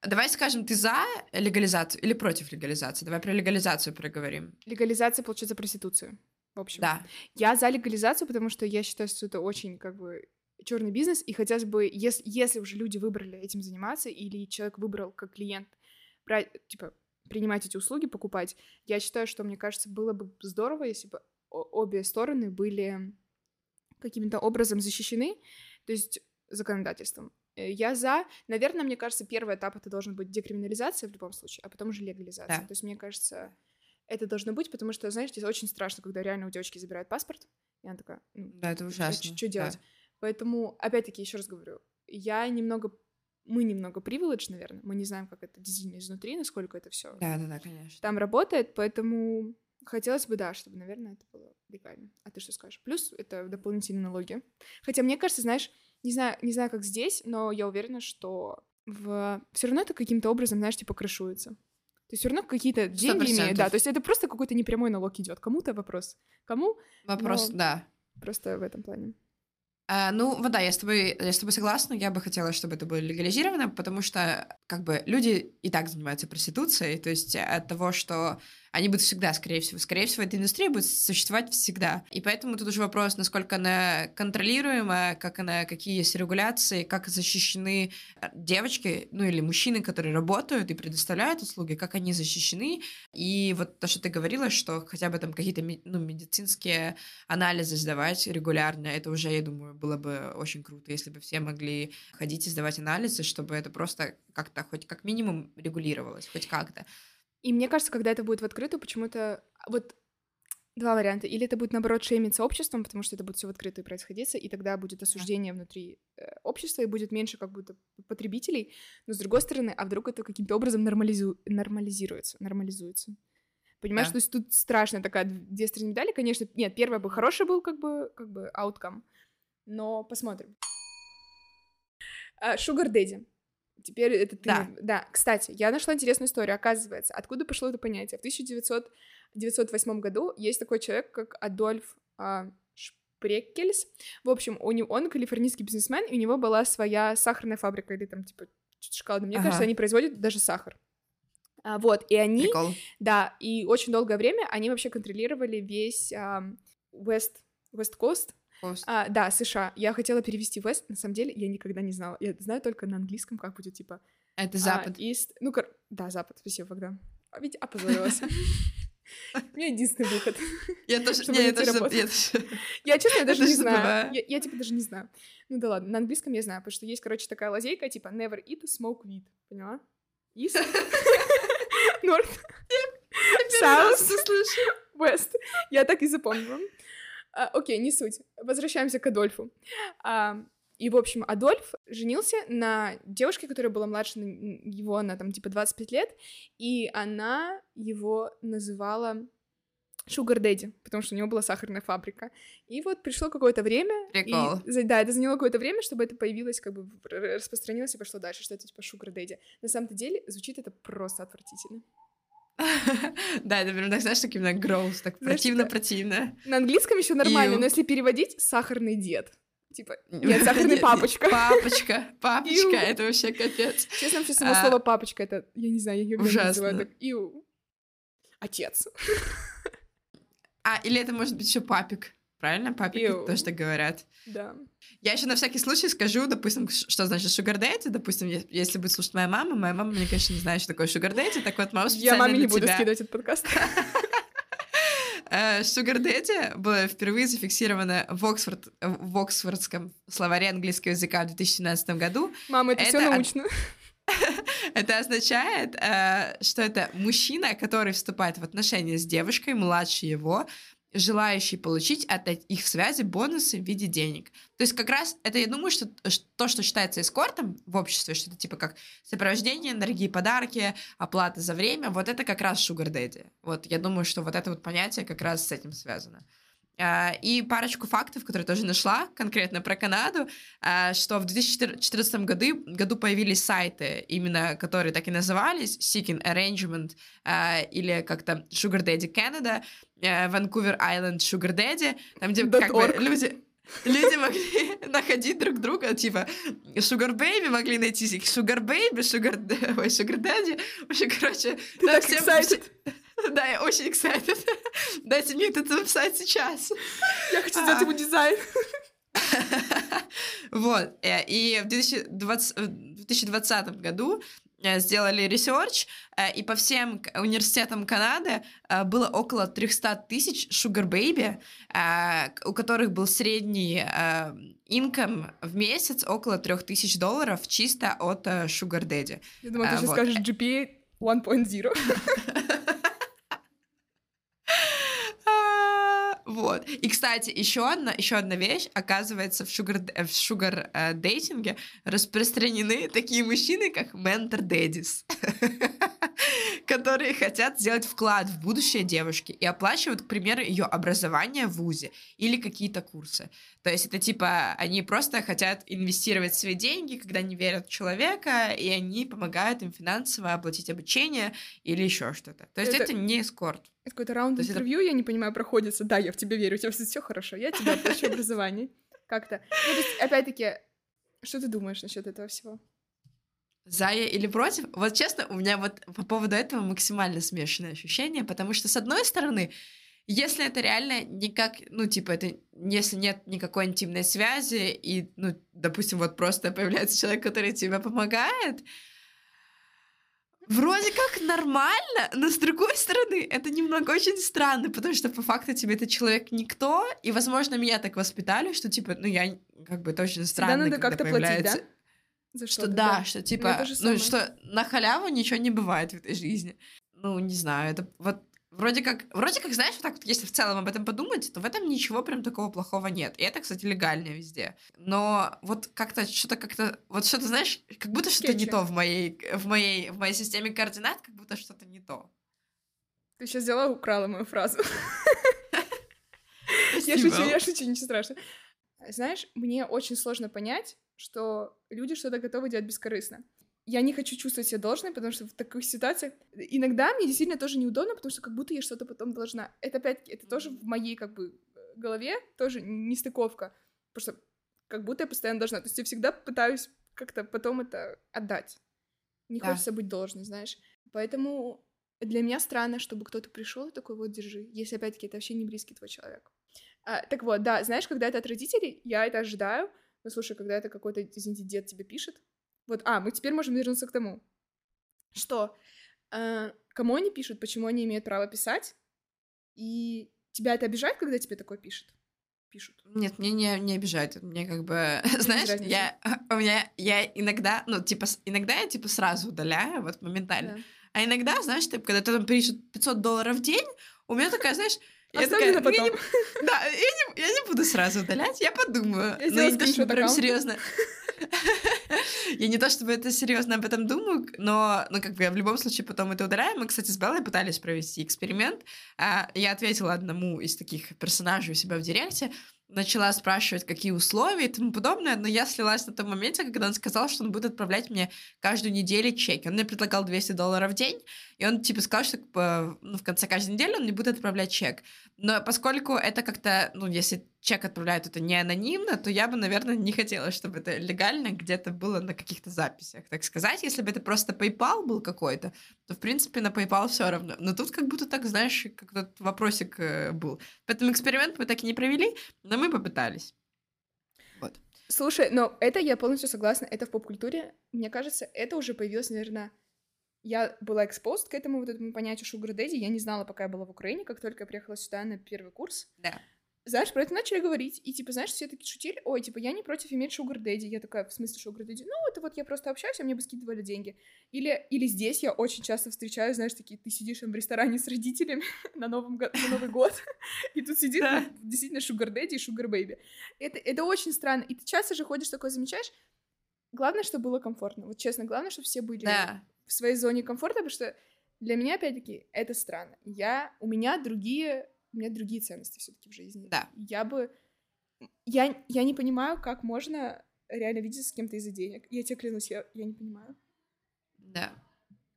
Давай скажем, ты за легализацию или против легализации? Давай про легализацию проговорим. Легализация, получается, проституцию. В общем. Да. Я за легализацию, потому что я считаю, что это очень, как бы, черный бизнес, и хотелось бы, если, если уже люди выбрали этим заниматься, или человек выбрал как клиент, брать, типа, принимать эти услуги, покупать, я считаю, что, мне кажется, было бы здорово, если бы обе стороны были каким-то образом защищены, то есть законодательством. Э, я за. Наверное, мне кажется, первый этап это должен быть декриминализация в любом случае, а потом уже легализация. Да. То есть, мне кажется, это должно быть, потому что, знаешь, здесь очень страшно, когда реально у девочки забирают паспорт, и она такая, ну, да, это ужасно. Что делать? Да. Поэтому, опять-таки, еще раз говорю, я немного мы немного привилегь, наверное, мы не знаем, как это действительно изнутри, насколько это все. Да, да, да, конечно. Там работает, поэтому хотелось бы, да, чтобы, наверное, это было легально. А ты что скажешь? Плюс это дополнительные налоги. Хотя мне кажется, знаешь, не знаю, не знаю, как здесь, но я уверена, что в... все равно это каким-то образом, знаешь, типа крышуется. То есть все равно какие-то деньги имеют, да. То есть это просто какой-то непрямой налог идет. Кому-то вопрос. Кому? Вопрос, но да. Просто в этом плане. А, ну, вот да, я с, тобой, я с тобой согласна. Я бы хотела, чтобы это было легализировано, потому что, как бы, люди и так занимаются проституцией. То есть от того, что они будут всегда, скорее всего. Скорее всего, эта индустрия будет существовать всегда. И поэтому тут уже вопрос, насколько она контролируемая, как она, какие есть регуляции, как защищены э, девочки, ну или мужчины, которые работают и предоставляют услуги, как они защищены. И вот то, что ты говорила, что хотя бы там какие-то ну, медицинские анализы сдавать регулярно, это уже, я думаю, было бы очень круто, если бы все могли ходить и сдавать анализы, чтобы это просто как-то хоть как минимум регулировалось, хоть как-то. И мне кажется, когда это будет в открытую, почему-то вот два варианта. Или это будет, наоборот, шеймиться обществом, потому что это будет все в открытую происходиться, и тогда будет осуждение внутри э, общества, и будет меньше как будто потребителей. Но с другой стороны, а вдруг это каким-то образом нормализу... нормализируется, нормализуется. Понимаешь, да. то есть тут страшная такая две стороны медали, конечно. Нет, первое бы хороший был как бы, как бы outcome, но посмотрим. Шугар uh, Дэдди. Теперь это ты... Да. да. Кстати, я нашла интересную историю. Оказывается, откуда пошло это понятие? В 1908 году есть такой человек, как Адольф а, Шпреккельс. В общем, у него, он калифорнийский бизнесмен, и у него была своя сахарная фабрика, или там, типа, шоколадная. Мне ага. кажется, они производят даже сахар. А, вот, и они... Прикол. Да, и очень долгое время они вообще контролировали весь а, West, West Coast, а, да, США. Я хотела перевести West, на самом деле я никогда не знала. Я знаю только на английском, как будет, типа... Это Запад. А, East... Ну, кор... да, Запад, спасибо, Богдан. А ведь опозорилась. *laughs* У меня единственный выход. *laughs* Я тоже, не, я тоже, *laughs* я, честно, я даже не знаю. Я, я, типа, даже не знаю. Ну да ладно, на английском я знаю, потому что есть, короче, такая лазейка, типа, never eat smoke weed, поняла? East, North, South, West. Я так и запомнила. А, окей, не суть. Возвращаемся к Адольфу. А, и, в общем, Адольф женился на девушке, которая была младше его на, там, типа, 25 лет, и она его называла Шугар Дэдди, потому что у него была сахарная фабрика. И вот пришло какое-то время. Прикол. И, да, это заняло какое-то время, чтобы это появилось, как бы распространилось и пошло дальше, что это типа Шугар Дэдди. На самом-то деле звучит это просто отвратительно. *laughs* Да, это прям так, знаешь, так именно gross, так противно-противно. На английском еще нормально, но если переводить, сахарный дед. Типа, нет, *laughs* сахарный папочка. Папочка, *laughs* папочка, это вообще капец. Честно, вообще само а, слово папочка, это, я не знаю, я ее называю так, иу. Отец. А, или это может быть еще папик. Правильно? Папики тоже так говорят. Да. Я еще на всякий случай скажу, допустим, что значит sugar daddy. Допустим, если будет слушать моя мама, моя мама, мне, конечно, не знает, что такое sugar daddy. Так вот, мама специально Я маме не буду тебя... скидывать этот подкаст. *laughs* Э, sugar daddy было впервые зафиксировано в, Оксфорд, в Оксфордском словаре английского языка в 2017 году. Мама, это, это все научно. *laughs* Это означает, э, что это мужчина, который вступает в отношения с девушкой младше его, желающий получить от их связи бонусы в виде денег. То есть как раз это, я думаю, что то, что считается эскортом в обществе, что это типа как сопровождение, дорогие подарки, оплата за время, вот это как раз sugar. Вот я думаю, что вот это вот понятие как раз с этим связано. А, и парочку фактов, которые тоже нашла конкретно про Канаду, а, что в 2014 году, году появились сайты, именно которые так и назывались, Seeking Arrangement а, или как-то Sugar Daddy Canada, Vancouver Island Sugar Daddy, там где как бы люди... Люди могли *laughs* находить друг друга, типа, Sugar Baby могли найти Sugar Baby, Sugar, ой, Sugar Daddy. Вообще, короче, Ты так всем... *laughs* Да, я очень excited. *laughs* Дайте мне этот веб-сайт сейчас. Я хочу сделать ему дизайн. *laughs* Вот. Э, и в 2020 году э, сделали research, э, и по всем университетам Канады было около 300 тысяч sugar baby, у которых был средний income в месяц около 3000 долларов чисто от sugar daddy. Я думаю, ты сейчас вот. скажешь GPA 1.0. Вот. И, кстати, еще одна, еще одна вещь, оказывается, в шугар, в шугар э, дейтинге распространены такие мужчины, как ментор дэдис. *laughs* которые хотят сделать вклад в будущее девушки и оплачивают, к примеру, ее образование в ВУЗе или какие-то курсы. То есть это типа они просто хотят инвестировать свои деньги, когда не верят в человека, и они помогают им финансово оплатить обучение или еще что-то. То есть это, это не эскорт. Это какой-то раунд интервью, это... я не понимаю, проходится. Да, я в тебя верю, у тебя все хорошо, я тебе оплачу образование. Как-то. Ну, то есть, опять-таки, что ты думаешь насчет этого всего? За или против? Вот честно, у меня вот по поводу этого максимально смешанное ощущение, потому что, с одной стороны, если это реально никак, ну, типа, это, если нет никакой интимной связи, и, ну, допустим, вот просто появляется человек, который тебе помогает, вроде как нормально, но с другой стороны, это немного очень странно, потому что по факту тебе этот человек никто, и, возможно, меня так воспитали, что, типа, ну, я, как бы, это очень странно, Всегда надо как-то появляется... платить, да? За что, да, да, что типа, ну, ну что на халяву ничего не бывает в этой жизни. Ну, не знаю, это вот вроде как, вроде как, знаешь, вот так вот, если в целом об этом подумать, то в этом ничего прям такого плохого нет. И это, кстати, легально везде. Но вот как-то что-то как-то, вот что-то, знаешь, как будто что-то не то в моей, в моей, в моей системе координат, как будто что-то не то. Ты сейчас взяла украла мою фразу. *laughs* Я шучу, я шучу, ничего страшного. Знаешь, мне очень сложно понять, что люди что-то готовы делать бескорыстно. Я не хочу чувствовать себя должной, потому что в таких ситуациях иногда мне действительно тоже неудобно, потому что как будто я что-то потом должна. Это опять-таки, это тоже в моей как бы голове тоже нестыковка, потому что как будто я постоянно должна. То есть я всегда пытаюсь как-то потом это отдать. Не да. хочется быть должной, знаешь. Поэтому для меня странно, чтобы кто-то пришел и такой, вот, держи. Если, опять-таки, это вообще не близкий твой человек. А, так вот, да, знаешь, когда это от родителей, я это ожидаю, ну, слушай, когда это какой-то, извините, дед тебе пишет, вот, а, мы теперь можем вернуться к тому, что э, кому они пишут, почему они имеют право писать, и тебя это обижает, когда тебе такое пишет? Пишут. Нет, мне не, не обижает. Мне как бы, *laughs* знаешь, я, *laughs* у меня, я иногда, ну, типа, иногда я, типа, сразу удаляю, вот, моментально. Да. А иногда, знаешь, ты, когда ты там пишут 500 долларов в день, у меня такая, знаешь, я такая, потом. Я не, *laughs* да, я не, я не буду сразу удалять, я подумаю. Я но я то, чтобы прям серьезно. *laughs* Я не то, чтобы это серьезно об этом думаю, но, ну, как бы я в любом случае потом это удаляю. Мы, кстати, с Беллой пытались провести эксперимент. А, я ответила одному из таких персонажей у себя в директе, начала спрашивать, какие условия и тому подобное, но я слилась на том моменте, когда он сказал, что он будет отправлять мне каждую неделю чеки. Он мне предлагал 200 долларов в день, и он типа сказал, что типа, ну, в конце каждой недели он мне будет отправлять чек. Но поскольку это как-то, ну, если чек отправляют это не анонимно, то я бы, наверное, не хотела, чтобы это легально где-то было на каких-то записях, так сказать. Если бы это просто PayPal был какой-то, то, в принципе, на PayPal все равно. Но тут как будто так, знаешь, как тот вопросик э, был. Поэтому эксперимент мы так и не провели, но мы попытались. Вот. Слушай, но это я полностью согласна, это в поп-культуре. Мне кажется, это уже появилось, наверное, я была экспост к этому вот этому понятию sugar daddy, я не знала, пока я была в Украине, как только я приехала сюда на первый курс. Да. Знаешь, про это начали говорить, и, типа, знаешь, все такие шутили, ой, типа, я не против иметь sugar daddy. Я такая, в смысле sugar daddy? Ну, это вот я просто общаюсь, а мне бы скидывали деньги. Или, или здесь я очень часто встречаю, знаешь, такие, ты сидишь в ресторане с родителями *laughs* на, новом, на Новый год, *laughs* и тут сидит действительно sugar daddy и sugar baby. Это, это очень странно. И ты часто же ходишь такое замечаешь, Главное, чтобы было комфортно. Вот честно, главное, чтобы все были да в своей зоне комфорта, потому что для меня, опять-таки, это странно. Я, у меня другие, у меня другие ценности все-таки в жизни. Да. Я бы, я, я не понимаю, как можно реально видеться с кем-то из-за денег. Я тебе клянусь, я, я не понимаю. Да.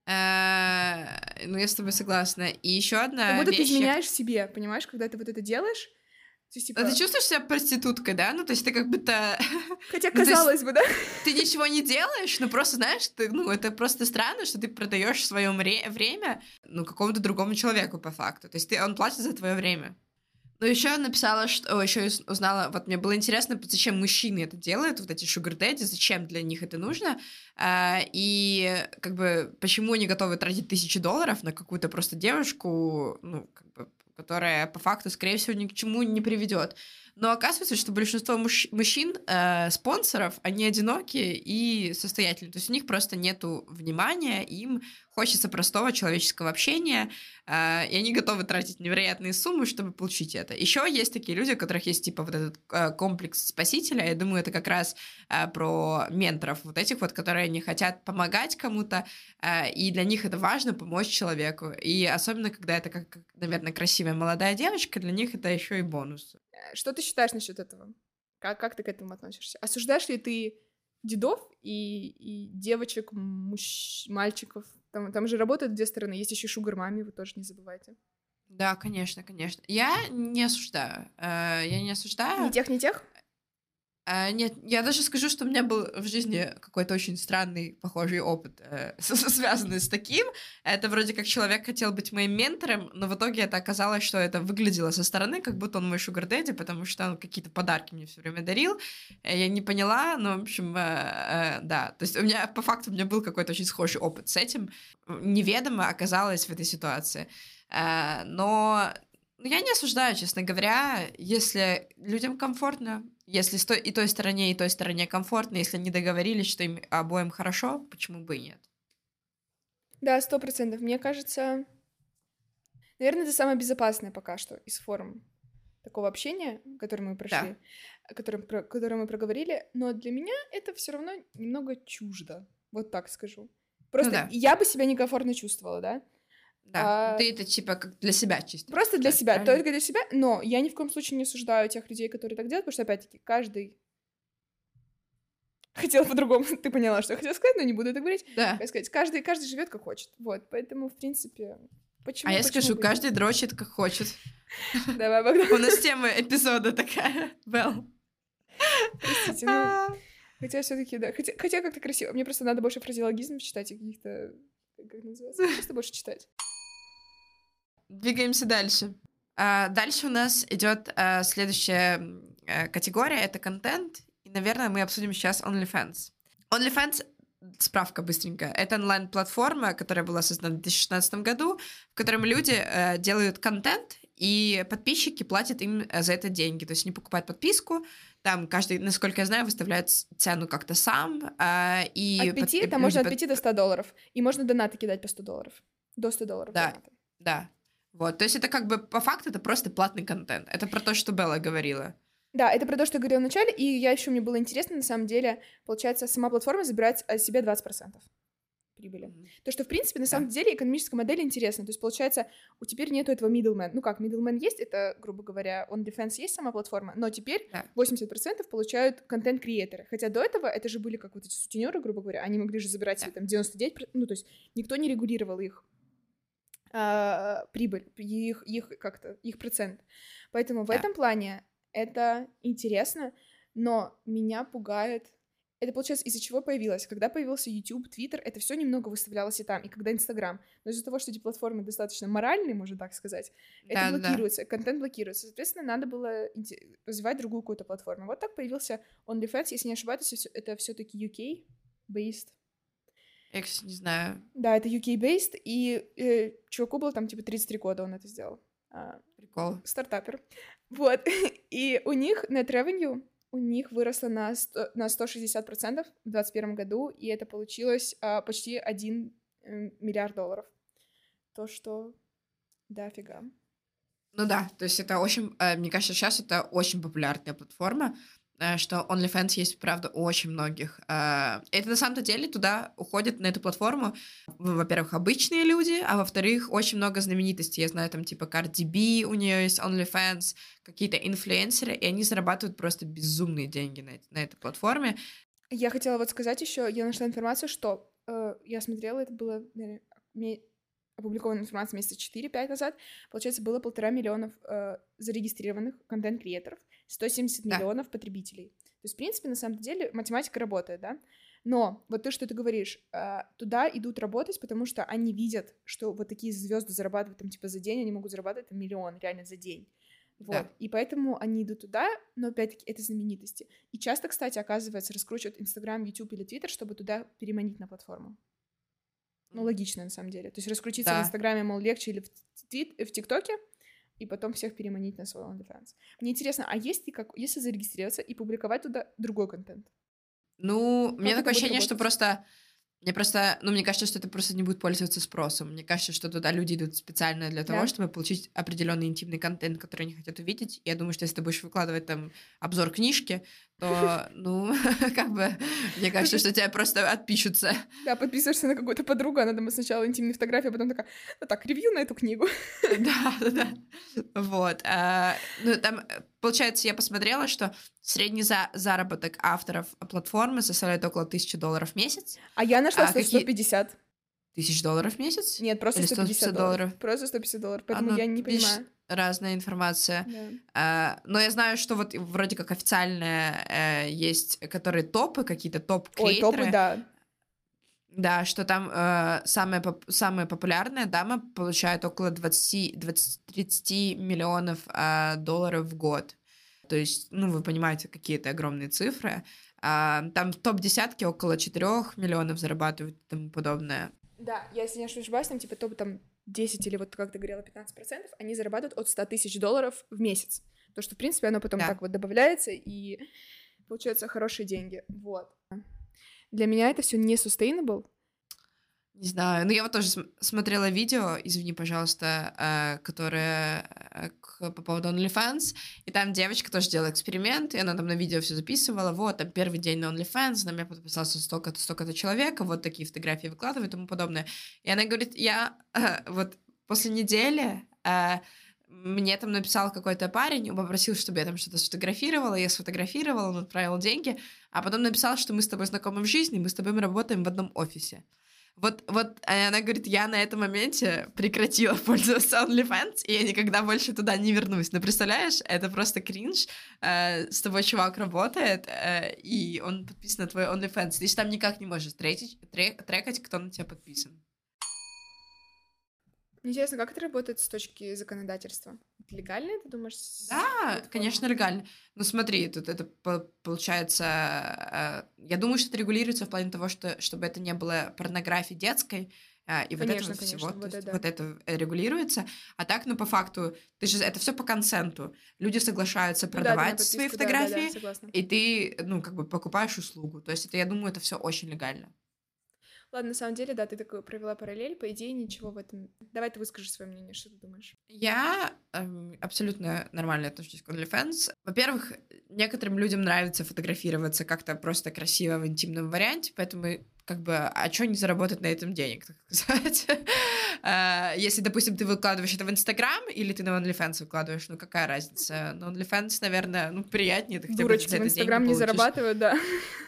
Э, ну, я с тобой согласна. И еще одна Как будто вещь... ты изменяешь себе, понимаешь, когда ты вот это делаешь, то есть, типа... А ты чувствуешь себя проституткой, да? Ну, то есть ты как будто... *laughs* Хотя, ну, казалось бы, да? Ты ничего не делаешь, но просто, знаешь, ты, ну, это просто странно, что ты продаешь свое время, ну, какому-то другому человеку, по факту. То есть ты, он платит за твое время. Но еще написала, что о, еще узнала, вот мне было интересно, зачем мужчины это делают, вот эти sugar daddy, зачем для них это нужно, а, и как бы почему они готовы тратить тысячи долларов на какую-то просто девушку, ну, как бы которая по факту, скорее всего, ни к чему не приведет. Но оказывается, что большинство мужч- мужчин, э, спонсоров, они одинокие и состоятельные. То есть у них просто нету внимания, им хочется простого человеческого общения, э, и они готовы тратить невероятные суммы, чтобы получить это. Еще есть такие люди, у которых есть типа вот этот э, комплекс спасителя. Я думаю, это как раз э, про менторов, вот этих вот, которые не хотят помогать кому-то, э, и для них это важно помочь человеку. И особенно, когда это, как, наверное, красивая молодая девочка, для них это еще и бонус. Э, что ты считаешь насчет этого? Как, как ты к этому относишься? Осуждаешь ли ты дедов и, и девочек, мужч... мальчиков? Там, там же работают две стороны. Есть еще шугар мами, вы тоже не забывайте. Да, конечно, конечно. Я не осуждаю. Э, я не осуждаю. Ни тех, ни тех? А, нет, я даже скажу, что у меня был в жизни какой-то очень странный, похожий опыт, э, *laughs* связанный с таким. Это вроде как человек хотел быть моим ментором, но в итоге это оказалось, что это выглядело со стороны, как будто он мой шугар потому что он какие-то подарки мне все время дарил. Э, я не поняла, но, в общем, э, э, да. То есть у меня, по факту, у меня был какой-то очень схожий опыт с этим. Неведомо оказалось в этой ситуации. Э, но я не осуждаю, честно говоря, если людям комфортно, если с той, и той стороне, и той стороне комфортно, если они договорились, что им обоим хорошо, почему бы и нет? Да, сто процентов. Мне кажется, наверное, это самое безопасное пока что из форм такого общения, который мы прошли, да. который, про, который мы проговорили, но для меня это все равно немного чуждо, вот так скажу. Просто ну, да. я бы себя некомфортно чувствовала, да? Да, а, ты это типа как для себя чисто. Просто для себя, правильно? только для себя, но я ни в коем случае не осуждаю тех людей, которые так делают, потому что, опять-таки, каждый... *laughs* Хотела по-другому, *laughs* ты поняла, что я хотела сказать, но не буду это говорить. Да. сказать, каждый, каждый живет как хочет, вот, поэтому, в принципе, почему... А я почему скажу, бы... каждый дрочит как хочет. *laughs* Давай, Богдан. У нас тема эпизода такая, Белл. Простите, ну... Хотя все таки да. Хотя, хотя как-то красиво. Мне просто надо больше фразеологизмов читать и каких-то... Как называется? Просто больше читать. Двигаемся дальше. А, дальше у нас идет а, следующая а, категория — это контент. И, наверное, мы обсудим сейчас OnlyFans. OnlyFans справка быстренькая. Это онлайн-платформа, которая была создана в 2016 году, в котором люди э, делают контент, и подписчики платят им э, за это деньги. То есть они покупают подписку, там каждый, насколько я знаю, выставляет цену как-то сам. Э, и от 5, под, там можно от 5 до 100 долларов. И можно донаты кидать по 100 долларов. До 100 долларов. Да, донаты. да. Вот, то есть это как бы по факту это просто платный контент. Это про то, что Белла говорила. Да, это про то, что я говорила вначале, и я еще мне было интересно, на самом деле, получается, сама платформа забирает себе 20%. прибыли. Мгм. То, что, в принципе, на Да. самом деле экономическая модель интересна. То есть, получается, у теперь нету этого middleman. Ну как, middleman есть, это, грубо говоря, OnlyFans есть сама платформа, но теперь Да. 80% получают контент-креаторы. Хотя до этого это же были как вот эти сутенеры, грубо говоря, они могли же забирать себе там 99%, ну то есть никто не регулировал их а, прибыль, их, их как-то, их процент. Поэтому в Да. этом плане это интересно, но меня пугает это, получается, из-за чего появилось? Когда появился YouTube, Twitter, это все немного выставлялось и там, и когда Инстаграм. Но из-за того, что эти платформы достаточно моральные, можно так сказать, это Да-да-да. блокируется, контент блокируется. Соответственно, надо было развивать другую какую-то платформу. Вот так появился OnlyFans, если не ошибаюсь, это все-таки UK-based. Я, кстати, не знаю. Да, это UK-based, и э, чуваку было там типа 33 года, он это сделал. А, Прикол. стартапер. Вот. *laughs* И у них net revenue у них выросло на, 100, на 160% в 2021 году, и это получилось а, почти 1 э, миллиард долларов. То, что дофига. Ну да, то есть это очень, э, мне кажется, сейчас это очень популярная платформа, что OnlyFans есть, правда, у очень многих. Э, Это на самом деле туда уходят на эту платформу, во-первых, обычные люди, а во-вторых, очень много знаменитостей. Я знаю, там типа Cardi B, у нее есть OnlyFans, какие-то инфлюенсеры, и они зарабатывают просто безумные деньги на, на этой платформе. Я хотела вот сказать еще, я нашла информацию, что э, я смотрела, это было наверное, опубликована информация месяца 4-5 назад, получается, было полтора миллионов э, зарегистрированных контент-креаторов, 170 Да. миллионов потребителей. То есть, в принципе, на самом деле математика работает, да? Но вот то, что ты говоришь, э, туда идут работать, потому что они видят, что вот такие звезды зарабатывают там типа за день, они могут зарабатывать там миллион реально за день. Вот. Да. И поэтому они идут туда, но опять-таки это знаменитости. И часто, кстати, оказывается, раскручивают Инстаграм, Ютуб или Твиттер, чтобы туда переманить на платформу. Ну, логично, на самом деле. То есть раскрутиться Да. в Инстаграме, мол, легче или в, твит, в ТикТоке, и потом всех переманить на свой OnlyFans. Мне интересно, а есть ли как, если зарегистрироваться и публиковать туда другой контент? Ну, меня это такое ощущение, что просто... Мне просто... Ну, мне кажется, что это просто не будет пользоваться спросом. Мне кажется, что туда люди идут специально для того, Да. чтобы получить определенный интимный контент, который они хотят увидеть. Я думаю, что если ты будешь выкладывать там обзор книжки, то, ну, *laughs* как бы, мне кажется, что тебя просто отпишутся. Да, подписываешься на какую-то подругу, она там сначала интимные фотографии, а потом такая, ну так, ревью на эту книгу. *laughs* Да, да, да. Вот. а, Ну, там, получается, я посмотрела, что средний за- заработок авторов платформы составляет около тысячи долларов в месяц. А я нашла А что какие- 150. Тысяч долларов в месяц? Нет, просто Или 150 150 долларов. долларов. Просто 150 долларов, поэтому ну, я не видишь, понимаю. Разная информация. Да. А, Но я знаю, что вот вроде как официальные э, есть, которые топы, какие-то Ой, топ-креаторы. топы, да. Да, что там э, самая, поп- самая популярная дама получает около 20, 20-30 миллионов э, долларов в год. То есть, ну, вы понимаете, какие это огромные цифры. А, там в топ-десятке около 4 миллионов зарабатывают и тому подобное. Да, я, если не ошибаюсь, там типа топ там 10 или вот как ты говорила, 15%, они зарабатывают от 100 тысяч долларов в месяц. То, что, в принципе, оно потом Да. так вот добавляется, и получаются хорошие деньги. Вот. Для меня это все не sustainable. Не знаю, ну я вот тоже см- смотрела видео, извини, пожалуйста, э, которое э, по поводу OnlyFans, и там девочка тоже делала эксперимент, и она там на видео все записывала, вот, там первый день на OnlyFans, на меня подписался столько-то, столько-то человека, вот такие фотографии выкладывает и тому подобное. И она говорит, я *laughs* вот после недели э, мне там написал какой-то парень, попросил, чтобы я там что-то сфотографировала, я сфотографировала, он отправил деньги, а потом написал, что мы с тобой знакомы в жизни, мы с тобой работаем в одном офисе. Вот, вот э, она говорит, я на этом моменте прекратила *laughs* пользоваться OnlyFans, и я никогда больше туда не вернусь. Ну, представляешь, это просто кринж. Э, с тобой чувак работает, э, и он подписан на твой OnlyFans. Ты же там никак не можешь трекать, трек- трекать, кто на тебя подписан. Интересно, как это работает с точки законодательства? Это легально, ты думаешь? Да, конечно, легально. Ну, смотри, тут это по- получается... э, я думаю, что это регулируется в плане того, что чтобы это не было порнографии детской, э, и вот Конечно, этого всего, конечно, то вот есть это да. вот это э, регулируется. А так, ну, по факту, ты же это все по консенту. Люди соглашаются Ну да, продавать свои подписку, да, да, фотографии, и ты, ну, как бы покупаешь услугу. То есть это, я думаю, это все очень легально. Ладно, на самом деле, да, ты такой провела параллель, по идее, ничего в этом... Давай ты выскажешь свое мнение, что ты думаешь. Я эм, абсолютно нормально отношусь к OnlyFans. Во-первых, некоторым людям нравится фотографироваться как-то просто красиво в интимном варианте, поэтому как бы, а что не заработать на этом денег, так сказать? *laughs* А, если, допустим, ты выкладываешь это в Инстаграм или ты на OnlyFans выкладываешь, ну какая разница? На OnlyFans, наверное, ну приятнее. Ты Дурочки в Инстаграм не зарабатывают, да.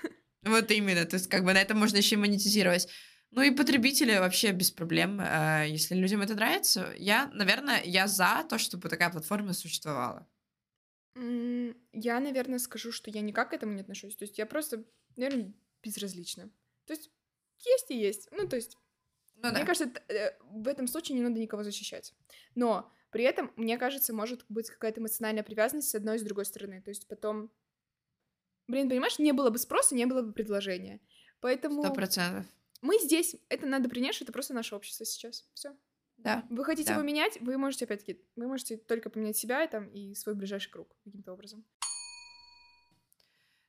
*laughs* Вот именно, то есть как бы на этом можно еще и монетизировать. Ну и потребители вообще без проблем, а, если людям это нравится. Я, наверное, я за то, чтобы такая платформа существовала. Я, наверное, скажу, что я никак к этому не отношусь. То есть я просто, наверное, безразлична. То есть есть и есть. Ну, то есть, ну, мне да. кажется, э, в этом случае не надо никого защищать. Но при этом, мне кажется, может быть какая-то эмоциональная привязанность с одной и с другой стороны. То есть потом... Блин, понимаешь, не было бы спроса, не было бы предложения. Поэтому... Сто процентов. Мы здесь, это надо принять, что это просто наше общество сейчас. Все. Да. Вы хотите да. поменять, вы можете, опять-таки, вы можете только поменять себя и, там, и свой ближайший круг каким-то образом.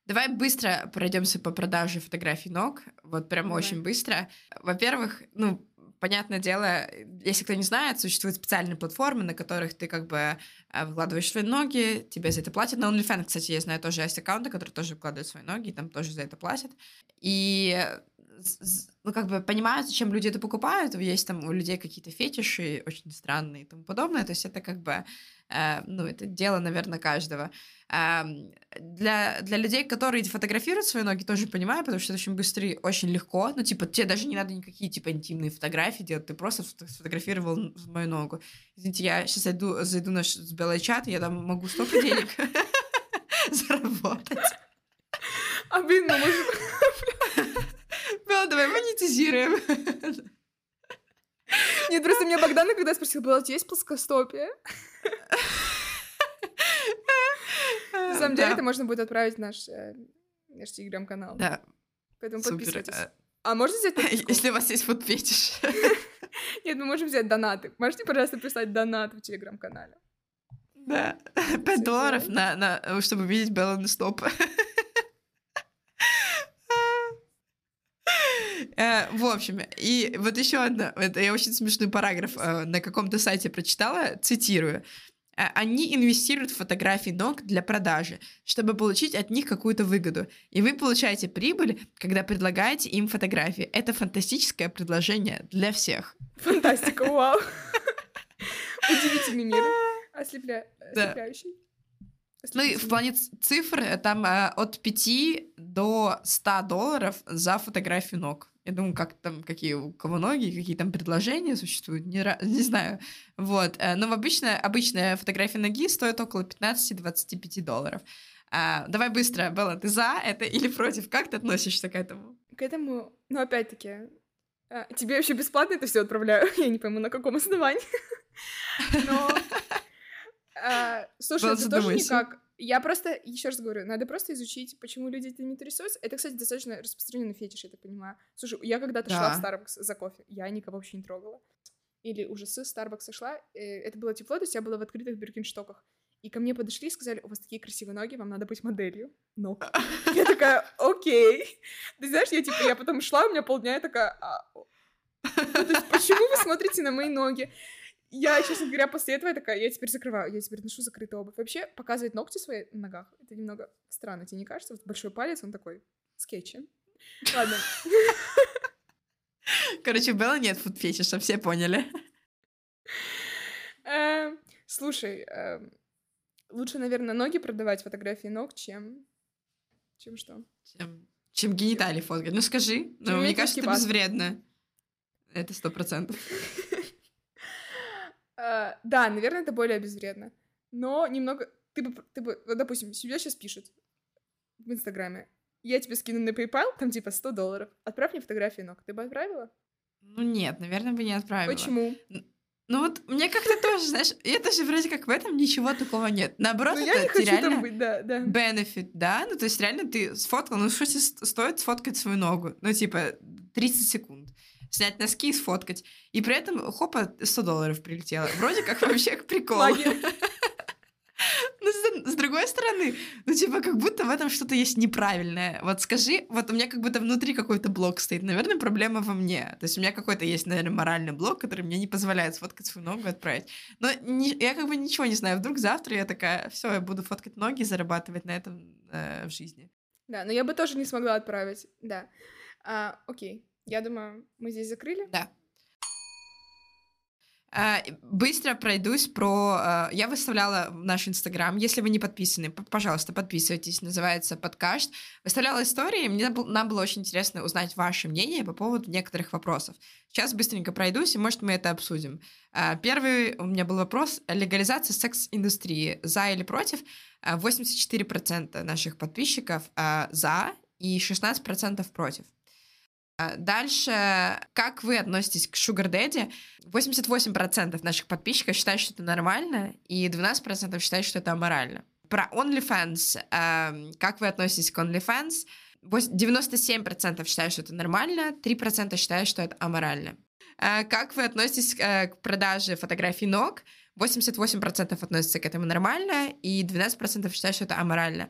Давай быстро пройдемся по продаже фотографий ног. Вот прям Давай. очень быстро. Во-первых, ну, понятное дело, если кто не знает, существуют специальные платформы, на которых ты как бы э, выкладываешь свои ноги, тебе за это платят. На OnlyFans, кстати, я знаю тоже есть аккаунты, которые тоже выкладывают свои ноги, и там тоже за это платят. И ну, как бы понимают, зачем люди это покупают. Есть там у людей какие-то фетиши очень странные и тому подобное. То есть это как бы, э, ну, это дело, наверное, каждого. Э, для, для людей, которые фотографируют свои ноги, тоже понимаю, потому что это очень быстро и очень легко. Ну, типа, тебе даже не надо никакие, типа, интимные фотографии делать. Ты просто сфотографировал мою ногу. Извините, я сейчас зайду, зайду на с белый чат, я там могу столько денег *laughs* заработать. А, блин, ну мы *laughs* монетизируем. Нет, просто меня Богдана когда спросил, была, у тебя есть плоскостопие? На самом деле, это можно будет отправить в наш, э, наш телеграм-канал. Да. Поэтому подписывайтесь. А можно взять *laughs* подписку? Если у вас есть фотфетиш. Нет, мы можем взять донаты. Можете, пожалуйста, писать донат в телеграм-канале? Да. Пять долларов, на, на, чтобы видеть Белла стоп. Э, в общем, и вот еще одна, это я очень смешной параграф э, на каком-то сайте прочитала, цитирую. «Э, они инвестируют в фотографии ног для продажи, чтобы получить от них какую-то выгоду. И вы получаете прибыль, когда предлагаете им фотографии. Это фантастическое предложение для всех. Фантастика, вау. *laughs* Удивительный мир. Ослепля... Ослепляющий. Ну и в плане цифр там э, от 5 до 100 долларов за фотографию ног. Я думаю, как там, какие у кого ноги, какие там предложения существуют, не, *laughs* не знаю. Вот. Э, но обычно, обычная фотография ноги стоит около 15-25 долларов. А, давай быстро, Белла, ты за это или против? Как ты относишься к этому? К этому, ну, опять-таки, а, тебе вообще бесплатно это все отправляю. *laughs* Я не пойму, на каком основании. *laughs* Но... А, слушай, это тоже никак я просто, еще раз говорю, надо просто изучить, почему люди этим интересуются. Это, кстати, достаточно распространенный фетиш, я так понимаю. Слушай, я когда-то да. шла в Starbucks за кофе, я никого вообще не трогала. Или уже с Starbucks шла, э, это было тепло, то есть я была в открытых биркинштоках. И ко мне подошли и сказали, у вас такие красивые ноги, вам надо быть моделью ног. Я такая, окей. Ты знаешь, я типа, я потом шла, у меня полдня, я такая, а... ну, то есть, почему вы смотрите на мои ноги? Я, честно говоря, после этого я такая, я теперь закрываю, я теперь ношу закрытую обувь. Вообще, показывать ногти свои на ногах, это немного странно, тебе не кажется? Вот большой палец, он такой, скетчи. Ладно. Короче, Белла нет футфетиша, все поняли. Эм, слушай, эм, лучше, наверное, ноги продавать, фотографии ног, чем... Чем что? Чем, чем гениталии фоткать. Ну скажи, ну, мне кажется, это безвредно. Это сто процентов. Uh, да, наверное, это более безвредно. Но немного... Ты бы, ты бы, допустим, семья сейчас пишет в Инстаграме. Я тебе скину на PayPal, там типа 100 долларов. Отправь мне фотографии ног. Ты бы отправила? Ну нет, наверное, бы не отправила. Почему? Ну вот мне как-то тоже, знаешь, это же вроде как в этом ничего такого нет. Наоборот, ну, это я не реально быть, да, да. benefit, да? Ну то есть реально ты сфоткал, ну что тебе стоит сфоткать свою ногу? Ну типа 30 секунд снять носки и сфоткать. И при этом, хопа, 100 долларов прилетело. Вроде как вообще прикол. Но с, другой стороны, ну, типа, как будто в этом что-то есть неправильное. Вот скажи, вот у меня как будто внутри какой-то блок стоит. Наверное, проблема во мне. То есть у меня какой-то есть, наверное, моральный блок, который мне не позволяет сфоткать свою ногу и отправить. Но не, я как бы ничего не знаю. Вдруг завтра я такая, все, я буду фоткать ноги и зарабатывать на этом э, в жизни. Да, но я бы тоже не смогла отправить, да. А, окей, я думаю, мы здесь закрыли. Да. А, быстро пройдусь про... А, я выставляла в наш Инстаграм. Если вы не подписаны, пожалуйста, подписывайтесь. Называется подкаст. Выставляла истории. Мне нам было очень интересно узнать ваше мнение по поводу некоторых вопросов. Сейчас быстренько пройдусь, и, может, мы это обсудим. А, первый у меня был вопрос. Легализация секс-индустрии. За или против? 84% наших подписчиков за и 16% против. А, дальше, как вы относитесь к Sugar Daddy? 88% наших подписчиков считают, что это нормально, и 12% считают, что это аморально. Про OnlyFans. Э, как вы относитесь к OnlyFans? 97% считают, что это нормально, 3% считают, что это аморально. Э, как вы относитесь э, к продаже фотографий ног? 88% относятся к этому нормально, и 12% считают, что это аморально.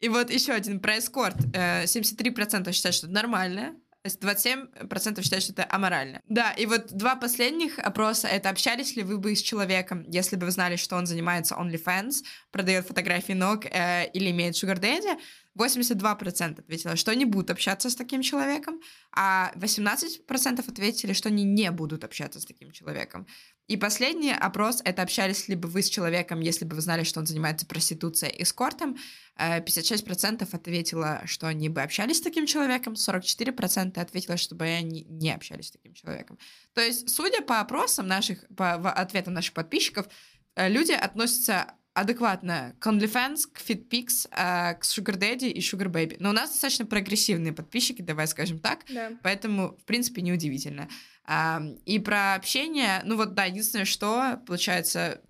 И вот еще один про эскорт. 73% считают, что это нормально, 27% считают, что это аморально. Да, и вот два последних опроса — это общались ли вы бы с человеком, если бы вы знали, что он занимается OnlyFans, продает фотографии ног э, или имеет Sugar Daddy, 82% ответило, что они будут общаться с таким человеком, а 18% ответили, что они не будут общаться с таким человеком. И последний опрос — это общались ли бы вы с человеком, если бы вы знали, что он занимается проституцией и эскортом. 56% э, ответило, что они бы общались с таким человеком, 44% ответило, что бы они не общались с таким человеком. То есть, судя по опросам наших, по ответам наших подписчиков, э, люди относятся адекватно к OnlyFans, к FitPix, э, к Sugar Daddy и Sugar Baby. Но у нас достаточно прогрессивные подписчики, давай скажем так, да. поэтому, в принципе, неудивительно. И про общение, ну вот, да, единственное, что, получается,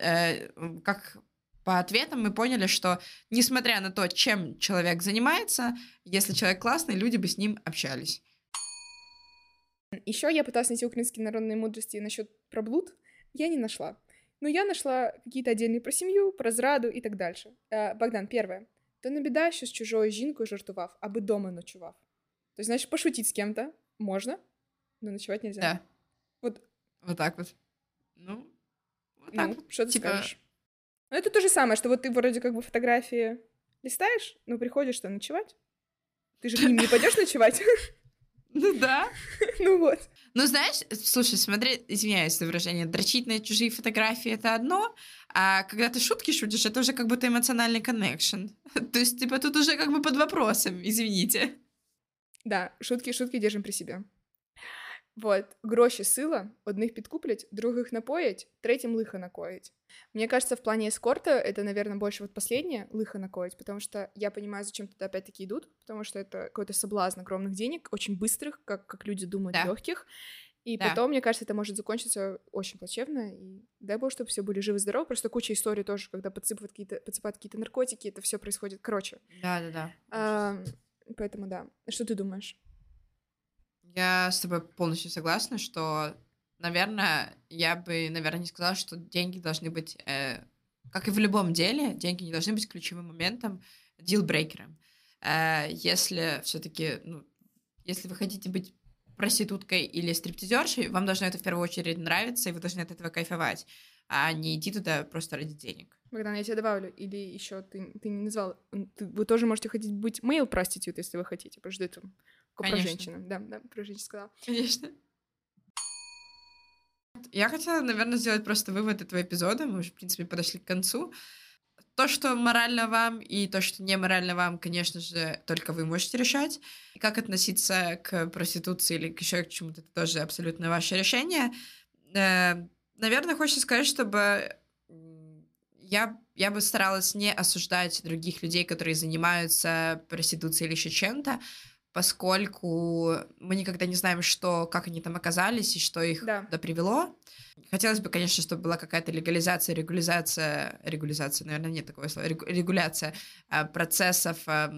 э, как по ответам мы поняли, что несмотря на то, чем человек занимается, если человек классный, люди бы с ним общались. Еще я пыталась найти украинские народные мудрости насчет про блуд, я не нашла. Но я нашла какие-то отдельные про семью, про зраду и так дальше. Э, Богдан, первое. То не біда, що з чужою жінкою жартував, аби дома ночував. Есть, значит, пошутить с кем-то можно, но ночевать нельзя. Да. Вот. Вот так вот. Ну, вот так ну, вот. Что ты типа... скажешь? Ну, это то же самое, что вот ты вроде как бы фотографии листаешь, но приходишь что, ночевать? Ты же к ним не пойдешь ночевать? *laughs* Ну да. Ну вот. Ну, знаешь, слушай, смотри, извиняюсь за выражение, дрочить на чужие фотографии — это одно, а когда ты шутки шутишь, это уже как будто эмоциональный коннекшн. *laughs* То есть, типа, тут уже как бы под вопросом, извините. Да, шутки, шутки держим при себе. Вот, гроші сила, одних підкуплять, других напоять, третьим лихо накоить. Мне кажется, в плане эскорта это, наверное, больше вот последнее, лихо накоить, потому что я понимаю, зачем туда опять-таки идут, потому что это какой-то соблазн огромных денег, очень быстрых, как, как люди думают, да. легких. И да. потом, мне кажется, это может закончиться очень плачевно. И дай бог, чтобы все были живы-здоровы. Просто куча историй тоже, когда подсыпают какие-то, подсыпают какие-то наркотики, это все происходит. Короче. Да, да, да. А, поэтому да. Что ты думаешь? Я с тобой полностью согласна, что, наверное, я бы, наверное, не сказала, что деньги должны быть, э, как и в любом деле, деньги не должны быть ключевым моментом, дилбрейкером. Э, если все-таки, ну, если вы хотите быть проституткой или стриптизершей, вам должно это в первую очередь нравиться, и вы должны от этого кайфовать, а не идти туда просто ради денег. Богдан, я тебя добавлю. Или еще ты, ты не назвал. Ты, вы тоже можете хотеть быть male prostitute, если вы хотите. Потому что это про женщину. Да, да, про женщину сказала. Конечно. Я хотела, наверное, сделать просто вывод этого эпизода. Мы уже, в принципе, подошли к концу. То, что морально вам, и то, что не морально вам, конечно же, только вы можете решать. И как относиться к проституции или к еще к чему-то, это тоже абсолютно ваше решение. Э, наверное, хочется сказать, чтобы я, я бы старалась не осуждать других людей, которые занимаются проституцией или еще чем-то, поскольку мы никогда не знаем, что, как они там оказались и что их да. туда привело. Хотелось бы, конечно, чтобы была какая-то легализация, регулизация, регулизация, наверное, нет такого слова, регуляция э, процессов э,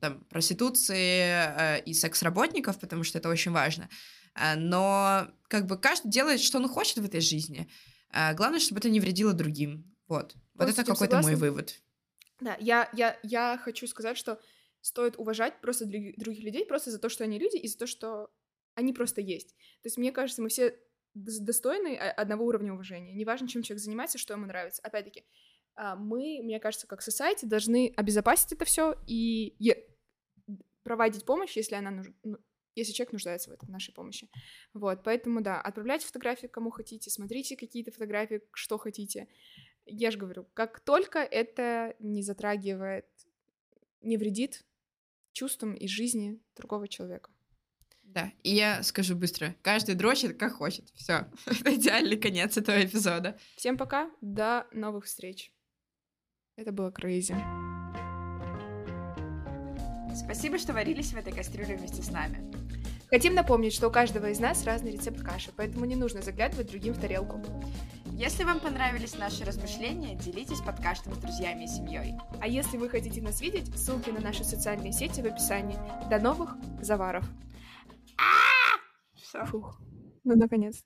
там, проституции э, и секс-работников, потому что это очень важно. Но как бы каждый делает, что он хочет в этой жизни. Главное, чтобы это не вредило другим. Вот. Вот это какой-то мой вывод. Да, я, я, я хочу сказать, что стоит уважать просто других людей просто за то, что они люди, и за то, что они просто есть. То есть, мне кажется, мы все достойны одного уровня уважения. Неважно, чем человек занимается, что ему нравится. Опять-таки, а, мы, мне кажется, как society должны обезопасить это все и проводить помощь, если она нужна, ну, если человек нуждается в этом, нашей помощи. Вот, поэтому, да, отправляйте фотографии кому хотите, смотрите какие-то фотографии, что хотите. Я же говорю, как только это не затрагивает, не вредит чувствам и жизни другого человека. Да, и я скажу быстро. Каждый дрочит как хочет. Все. *laughs* Это идеальный конец этого эпизода. Всем пока. До новых встреч. Это было крейзи. Спасибо, что варились в этой кастрюле вместе с нами. Хотим напомнить, что у каждого из нас разный рецепт каши, поэтому не нужно заглядывать другим в тарелку. Если вам понравились наши размышления, делитесь подкастом с друзьями и семьей. А если вы хотите нас видеть, ссылки на наши социальные сети в описании. До новых заваров! Все. Фух. Ну, наконец.